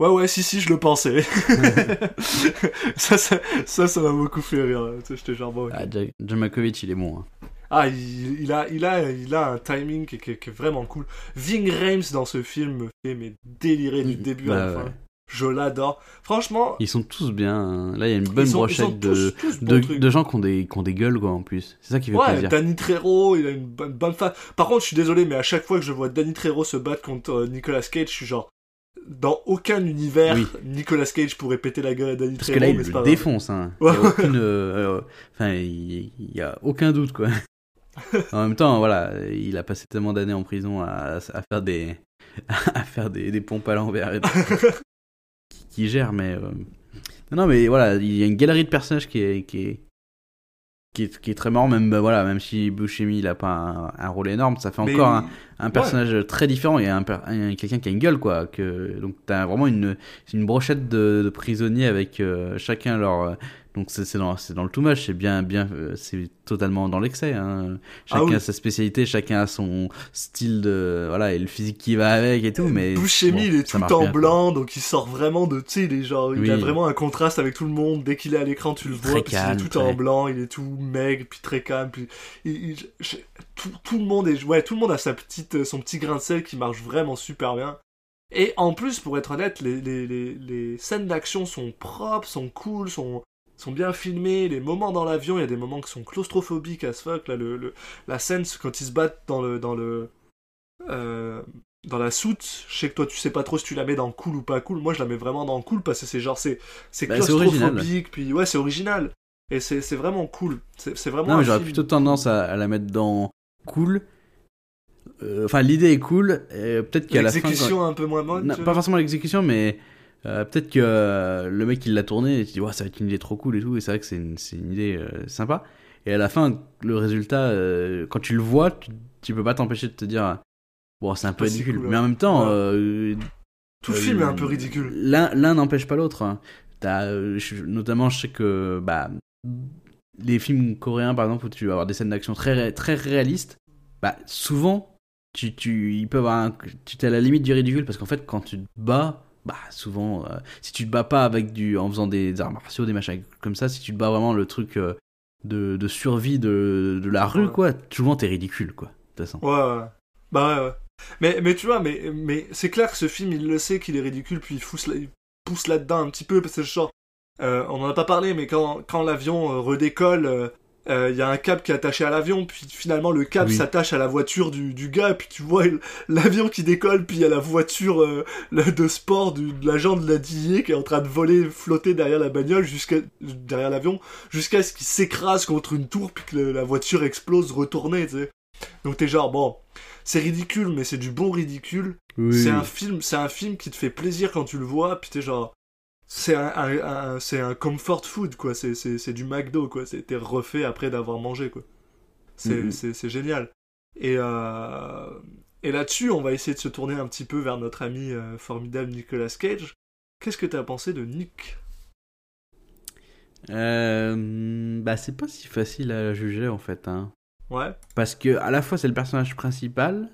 Ouais, ouais, si, si, je le pensais. ça, ça, ça, ça m'a beaucoup fait rire. Sais, J'étais genre, bon, ok. ah, Jack- John Malkovich il est bon hein. Ah, il, il a, il, a, il a un timing qui, est- qui est- qui est vraiment cool. Ving Rhames dans ce film me fait mais délirer du Mm, début à bah la fin. Je l'adore. Franchement, ils sont tous bien hein. là il y a une bonne sont, brochette de tous, tous de, gens qui ont des qui ont des gueules quoi en plus c'est ça qui fait Ouais, plaisir Danny Trejo, il a une bonne, bonne. Par contre, je suis désolé, mais à chaque fois que je vois Danny Trejo se battre contre euh, Nicolas Cage, je suis genre, dans aucun univers, Oui. Nicolas Cage pourrait péter la gueule à Danny Parce Trejo, que là, il mais le défonce. Hein. Il Ouais, y a aucune, euh, euh, enfin, il, il y a aucun doute quoi. en même temps, voilà, il a passé tellement d'années en prison à, à faire des, à faire des, des pompes à l'envers et tout, qui, gère, mais euh, non, non, mais voilà, il y a une galerie de personnages qui est, qui est, qui est, qui est très marrant, même bah, voilà, même si Buscemi il a pas un, un rôle énorme, ça fait Mais encore un, un personnage très différent. Et un, un- quelqu'un qui a une gueule quoi que donc t'as vraiment une une brochette de, de prisonniers avec euh, chacun leur euh, donc c'est dans dans le too much c'est bien bien euh, c'est totalement dans l'excès hein. chacun Ah oui. a sa spécialité chacun a son style de voilà et le physique qui va avec et tout mais Buscemi, bon, il est tout en bien, quoi. blanc, donc il sort vraiment de, tu sais, il est genre, il Oui. a vraiment un contraste avec tout le monde. Dès qu'il est à l'écran, tu le vois, parce calme, est tout très- en blanc, il est tout maigre, puis très calme, puis il- il- je- tout, tout le monde est, ouais, tout le monde a sa petite, son petit grain de sel qui marche vraiment super bien. Et en plus, pour être honnête, les, les, les, les scènes d'action sont propres, sont cool, sont, sont bien filmées. Les moments dans l'avion, il y a des moments qui sont claustrophobiques as fuck. Là, le, le- la scène, quand ils se battent dans le, dans le, euh, dans la soute. Je sais que toi, tu sais pas trop si tu la mets dans cool ou pas cool. Moi, je la mets vraiment dans cool parce que c'est genre, c'est, c'est Bah, claustrophobique. Puis ouais, c'est original. Et c'est, c'est vraiment cool. C'est, vraiment non mais j'aurais plutôt tendance à, à la mettre dans cool Euh, enfin l'idée est cool peut-être qu'à la fin L'exécution un peu moins bonne. Non, pas forcément l'exécution, mais euh, peut-être que euh, le mec il l'a tourné et tu dis ouais, ça va être une idée trop cool et tout, et c'est vrai que c'est une, c'est une idée euh, sympa. Et à la fin, le résultat, quand tu le vois, tu, tu peux pas t'empêcher de te dire bon, c'est un peu si ridicule. cool, mais en même temps, Ouais. Tout le film est un peu ridicule. L'un l'un n'empêche pas l'autre. hein. Notamment, je sais que bah, les films coréens, par exemple, où tu vas avoir des scènes d'action très, très réalistes, bah, souvent, tu, tu, avoir un- tu t'es à la limite du ridicule parce qu'en fait, quand tu te bats, bah, souvent, euh, si tu te bats pas avec du, en faisant des arts martiaux, des machins comme ça, si tu te bats vraiment le truc euh, de, de survie de, de la rue, Ouais. quoi, souvent t'es ridicule, quoi, de toute façon. Ouais, ouais. Bah ouais, ouais. Mais, mais tu vois, mais, mais c'est clair que ce film, il le sait qu'il est ridicule, puis il, pousse là- il pousse là-dedans un petit peu, parce que genre, euh, on en a pas parlé, mais quand, quand l'avion redécolle, euh, euh, il y a un câble qui est attaché à l'avion, puis finalement le câble Oui. s'attache à la voiture du, du gars, puis tu vois l'avion qui décolle, puis il y a la voiture euh, de sport du, de l'agent de la DIA qui est en train de voler, flotter derrière la bagnole, jusqu'à derrière l'avion, jusqu'à ce qu'il s'écrase contre une tour, puis que le- la voiture explose retournée, tu sais. Donc t'es genre, bon, c'est ridicule, mais c'est du bon ridicule. Oui. C'est un film, c'est un film qui te fait plaisir quand tu le vois, puis t'es genre, c'est un, un- un- c'est un comfort food quoi, c'est, c'est, c'est du McDo quoi, c'était refait après d'avoir mangé quoi. C'est, c'est, c'est génial. Et, euh, et là-dessus, on va essayer de se tourner un petit peu vers notre ami euh, formidable Nicolas Cage. Qu'est-ce que t'as pensé de Nick? Euh, bah, c'est pas si facile à juger en fait. Hein. Ouais. Parce que à la fois c'est le personnage principal,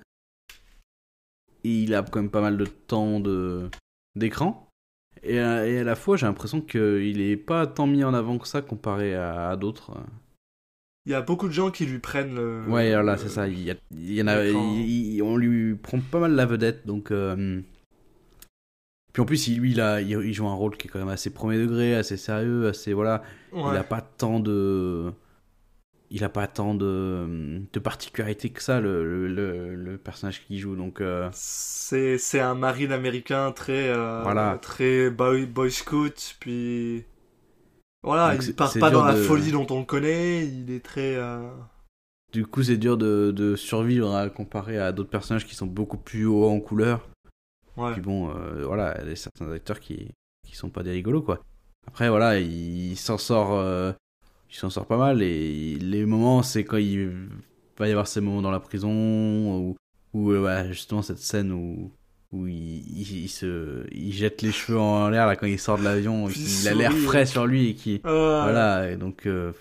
et il a quand même pas mal de temps de d'écran, et, à- et à la fois j'ai l'impression qu'il est pas tant mis en avant que ça comparé à, à d'autres. Il y a beaucoup de gens qui lui prennent le. ouais, alors là c'est ça, il y, a- il y en a, il- on lui prend pas mal la vedette, donc. euh, Puis en plus, il- lui, il, a, il il joue un rôle qui est quand même assez premier degré, assez sérieux, assez voilà. Ouais. Il a pas tant de. Il a pas tant de, de particularités que ça, le, le, le- personnage qu'il joue. Donc, euh, C'est, c'est un marine américain très, euh, Voilà. très boy, boy scout, puis voilà, Donc il part pas dans la folie dont on le connaît, il est très. euh, du coup, c'est dur de, de survivre à comparer à d'autres personnages qui sont beaucoup plus hauts en couleur. Ouais. Puis bon, voilà, il y a certains acteurs qui, qui sont pas des rigolos, quoi. Après, voilà, il, s'en sort. Il s'en sort pas mal. Et les moments, c'est quand il va y avoir ces moments dans la prison, ou ou, euh, ouais, justement cette scène où. Où il, il- il se, il jette les cheveux en l'air là quand il sort de l'avion, il a l'air frais ouais. sur lui et qui, euh, voilà, et donc euh,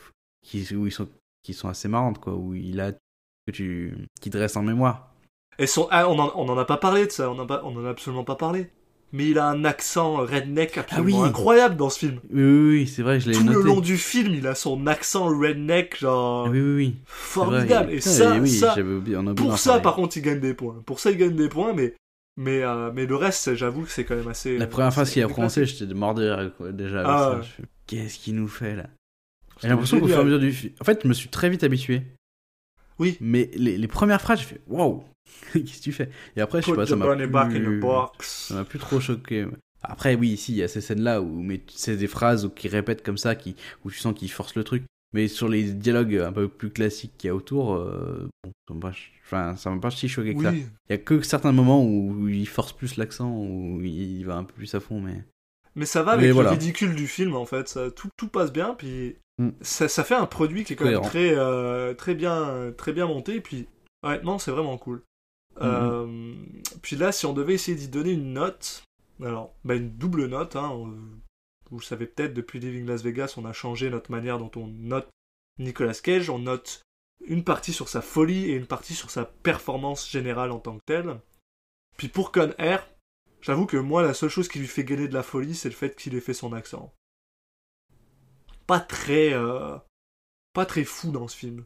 qui, où ils sont, qui sont assez marrantes quoi, où il a que tu, qui te reste en mémoire. Et son, ah, on, en, on en a pas parlé de ça, on en, a, on en a absolument pas parlé. Mais il a un accent redneck absolument Ah oui. incroyable dans ce film. Oui, oui, oui, c'est vrai, je l'ai Tout noté. le long du film, il a son accent redneck, genre Ah oui, oui, oui. Formidable. vrai, Et putain, ça, oui, ça j'avais oublié, on a pour ça, parler. par contre, il gagne des points. Pour ça, il gagne des points, mais mais euh, mais le reste, j'avoue que c'est quand même assez. La première fois qu'il a prononcé, j'étais mort de rire quoi, déjà. avec Ah Qu'est-ce qu'il nous fait là? J'ai l'impression qu'au fur et à mesure du film. En fait, je me suis très vite habitué. Oui. Mais les, les premières phrases, je fais waouh, qu'est-ce que tu fais? Et après, je sais pas, ça m'a plus... Ça m'a plus trop choqué. Après, oui, ici, il y a ces scènes-là où mais c'est des phrases qui répètent comme ça, qui, où tu sens qu'ils forcent le truc. Mais sur les dialogues un peu plus classiques qu'il y a autour, euh, bon, ça m'a pas, ch- enfin, ça m'a pas si choqué que ça. Oui. Il y a que certains moments où il force plus l'accent, où il va un peu plus à fond, mais. Mais ça va Mais avec voilà. le ridicule du film en fait, ça, tout, tout passe bien, puis Mm. ça, ça fait un produit qui est quand Cohérent. même très, euh, très, bien, très bien monté, puis honnêtement c'est vraiment cool. Euh, puis là si on devait essayer d'y donner une note, alors bah, une double note, hein, vous le savez peut-être depuis Living Las Vegas on a changé notre manière dont on note Nicolas Cage, on note une partie sur sa folie et une partie sur sa performance générale en tant que telle. Puis pour Con Air, J'avoue que moi, la seule chose qui lui fait gagner de la folie, c'est le fait qu'il ait fait son accent. Pas très, euh, pas très fou dans ce film.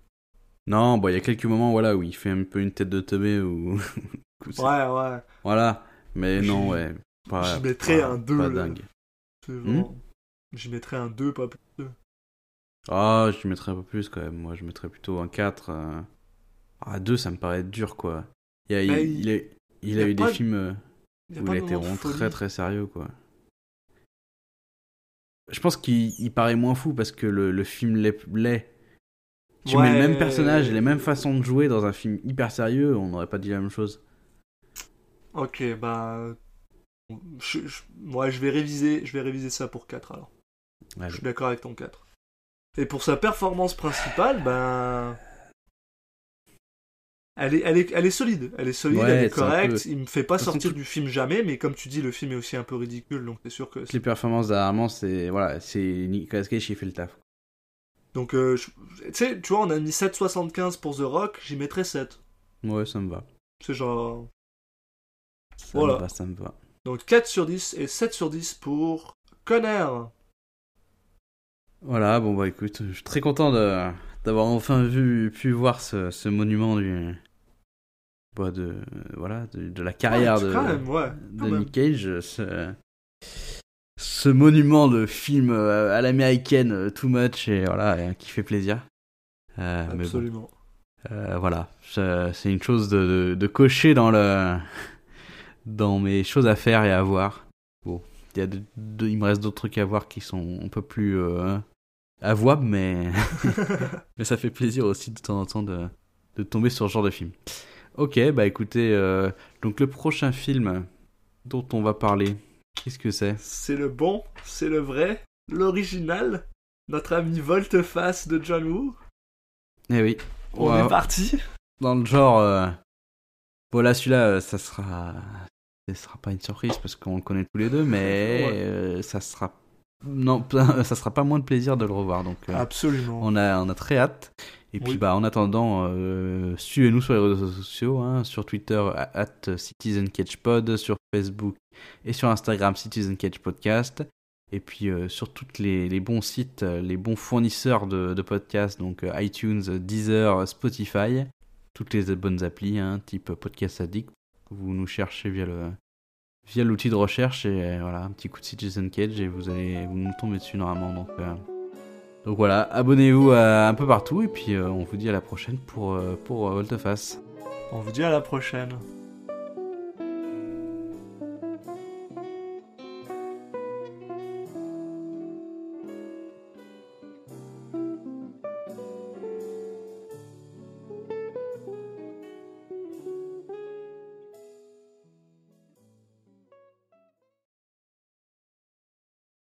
Non, bon, il y a quelques moments, voilà, où il fait un peu une tête de teubé, ou. Ouais, ouais. Voilà. Mais non, ouais. Pas, j'y mettrais pas- un deux, Pas là. dingue. C'est Hmm? mettrais un 2, pas plus. Ah, je mettrais un peu plus quand même. Moi, je mettrais plutôt un 4. euh. Ah, 2, ça me paraît dur, quoi. Il, y a, il, Bah, il il- a, il a a eu pas des de- films euh, a où pas il a de été vraiment très très sérieux, quoi. Je pense qu'il il paraît moins fou parce que le, le film l'est. Tu mets le même personnage et les mêmes façons de jouer dans un film hyper sérieux, on n'aurait pas dit la même chose. Ok, bah. Je, je- ouais, je vais réviser, je vais réviser ça pour 4 alors. Je suis d'accord avec ton 4. Et pour sa performance principale, ben. Elle est, elle, est, elle est solide, elle est solide, Ouais, elle est correcte. peu- Il me fait pas sortir du film jamais, mais comme tu dis, le film est aussi un peu ridicule, donc c'est sûr que. Les performances dernièrement, c'est voilà, c'est Nicolas Cage qui fait le taf. Donc, euh, je- tu sais, tu vois, on a mis 7,75 pour The Rock, j'y mettrais 7. Ouais, ça me va. C'est genre. Ça Voilà. me va, ça me va. Donc 4 sur 10 et 7 sur 10 pour Conner. Voilà, bon bah écoute, je suis très content de d'avoir enfin vu pu voir ce, ce monument du bah, de voilà de, de la carrière Ouais, de, même, ouais, de. Nick Cage, ce, monument de film euh, à l'américaine euh, too much et voilà euh, qui fait plaisir. Euh, bon, Absolument. euh, voilà, c'est une chose de, de, de cocher dans le dans mes choses à faire et à voir. Bon, il y a de- de- il me reste d'autres trucs à voir qui sont un peu plus euh, avouables, mais mais ça fait plaisir aussi de temps en temps de, de tomber sur ce genre de film. Ok, bah écoutez, donc le prochain film dont on va parler, qu'est-ce que c'est? C'est le bon, c'est le vrai, l'original, notre ami Volteface de John Woo. Eh oui, On est parti. dans le genre. euh, Bon, là, celui-là, euh, ça sera. Ça sera pas une surprise parce qu'on le connaît tous les deux, mais Ouais. euh, ça sera. Non, ça sera pas moins de plaisir de le revoir. Donc, euh, Absolument. on, a, on a très hâte. Et puis, bah, en attendant, euh, suivez-nous sur les réseaux sociaux, hein, sur Twitter, at CitizenCatchPod, sur Facebook et sur Instagram, Citizen Catch Podcast. Et puis euh, sur tous les, les bons sites, euh, les bons fournisseurs de, de podcasts, donc iTunes, Deezer, Spotify, toutes les bonnes applis, hein, type Podcast Addict. Vous nous cherchez via le via l'outil de recherche et voilà un petit coup de Citizen Cage et vous allez vous nous tombez dessus normalement. Donc euh, donc voilà, abonnez-vous à- un peu partout et puis euh, on vous dit à la prochaine pour euh, pour euh, Volteface. On vous dit à la prochaine.